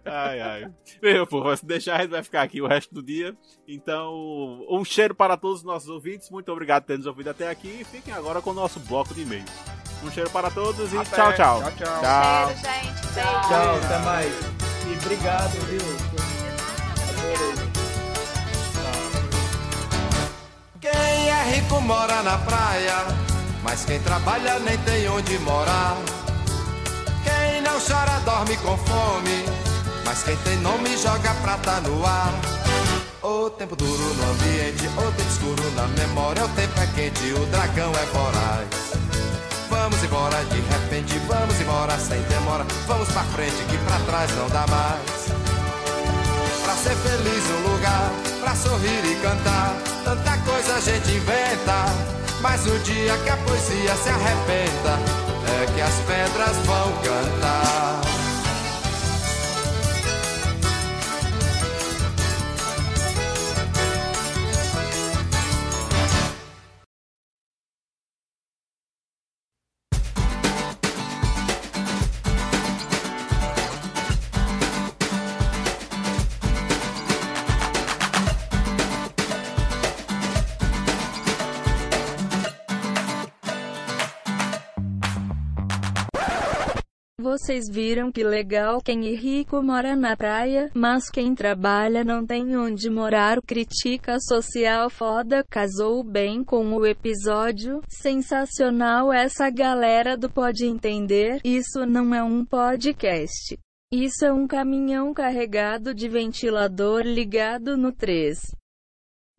Speaker 1: Ai, ai. Meu, pô, se deixar, a gente vai ficar aqui o resto do dia. Então, um cheiro para todos os nossos ouvintes. Muito obrigado por ter nos ouvido até aqui. E fiquem agora com o nosso bloco de e-mails. Um cheiro para todos e
Speaker 3: Até.
Speaker 1: tchau, tchau.
Speaker 3: Tchau, tchau.
Speaker 1: Tchau.
Speaker 2: Cheiro, gente. Beijo.
Speaker 5: Tchau, até mais. E obrigado, viu? Adorei.
Speaker 6: Quem é rico mora na praia, mas quem trabalha nem tem onde morar. Quem não chora dorme com fome, mas quem tem nome joga prata no ar. O tempo duro no ambiente, o tempo escuro na memória, o tempo é quente, o dragão é voraz. Vamos embora de repente, vamos embora sem demora, vamos pra frente que pra trás não dá mais. Pra ser feliz um lugar, pra sorrir e cantar. Tanta coisa a gente inventa, mas o dia que a poesia se arrebenta é que as pedras vão cantar.
Speaker 7: Vocês viram que legal quem é rico mora na praia, mas quem trabalha não tem onde morar. Crítica social foda casou bem com o episódio. Sensacional essa galera do Pode Entender. Isso não é um podcast. Isso é um caminhão carregado de ventilador ligado no 3.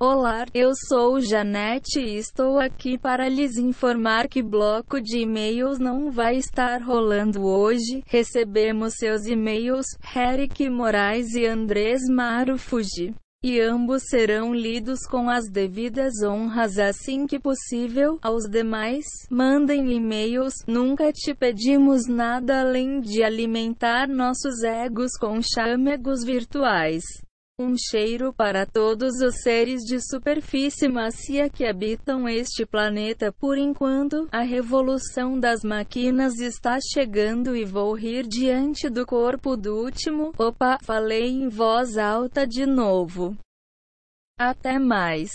Speaker 7: Olá, eu sou Janete e estou aqui para lhes informar que bloco de e-mails não vai estar rolando hoje. Recebemos seus e-mails, Eric Moraes e Andrés Maru Fuji. E ambos serão lidos com as devidas honras assim que possível. Aos demais, mandem e-mails. Nunca te pedimos nada além de alimentar nossos egos com chamegos virtuais. Um cheiro para todos os seres de superfície macia que habitam este planeta por enquanto. A revolução das máquinas está chegando e vou rir diante do corpo do último. Opa, falei em voz alta de novo. Até mais.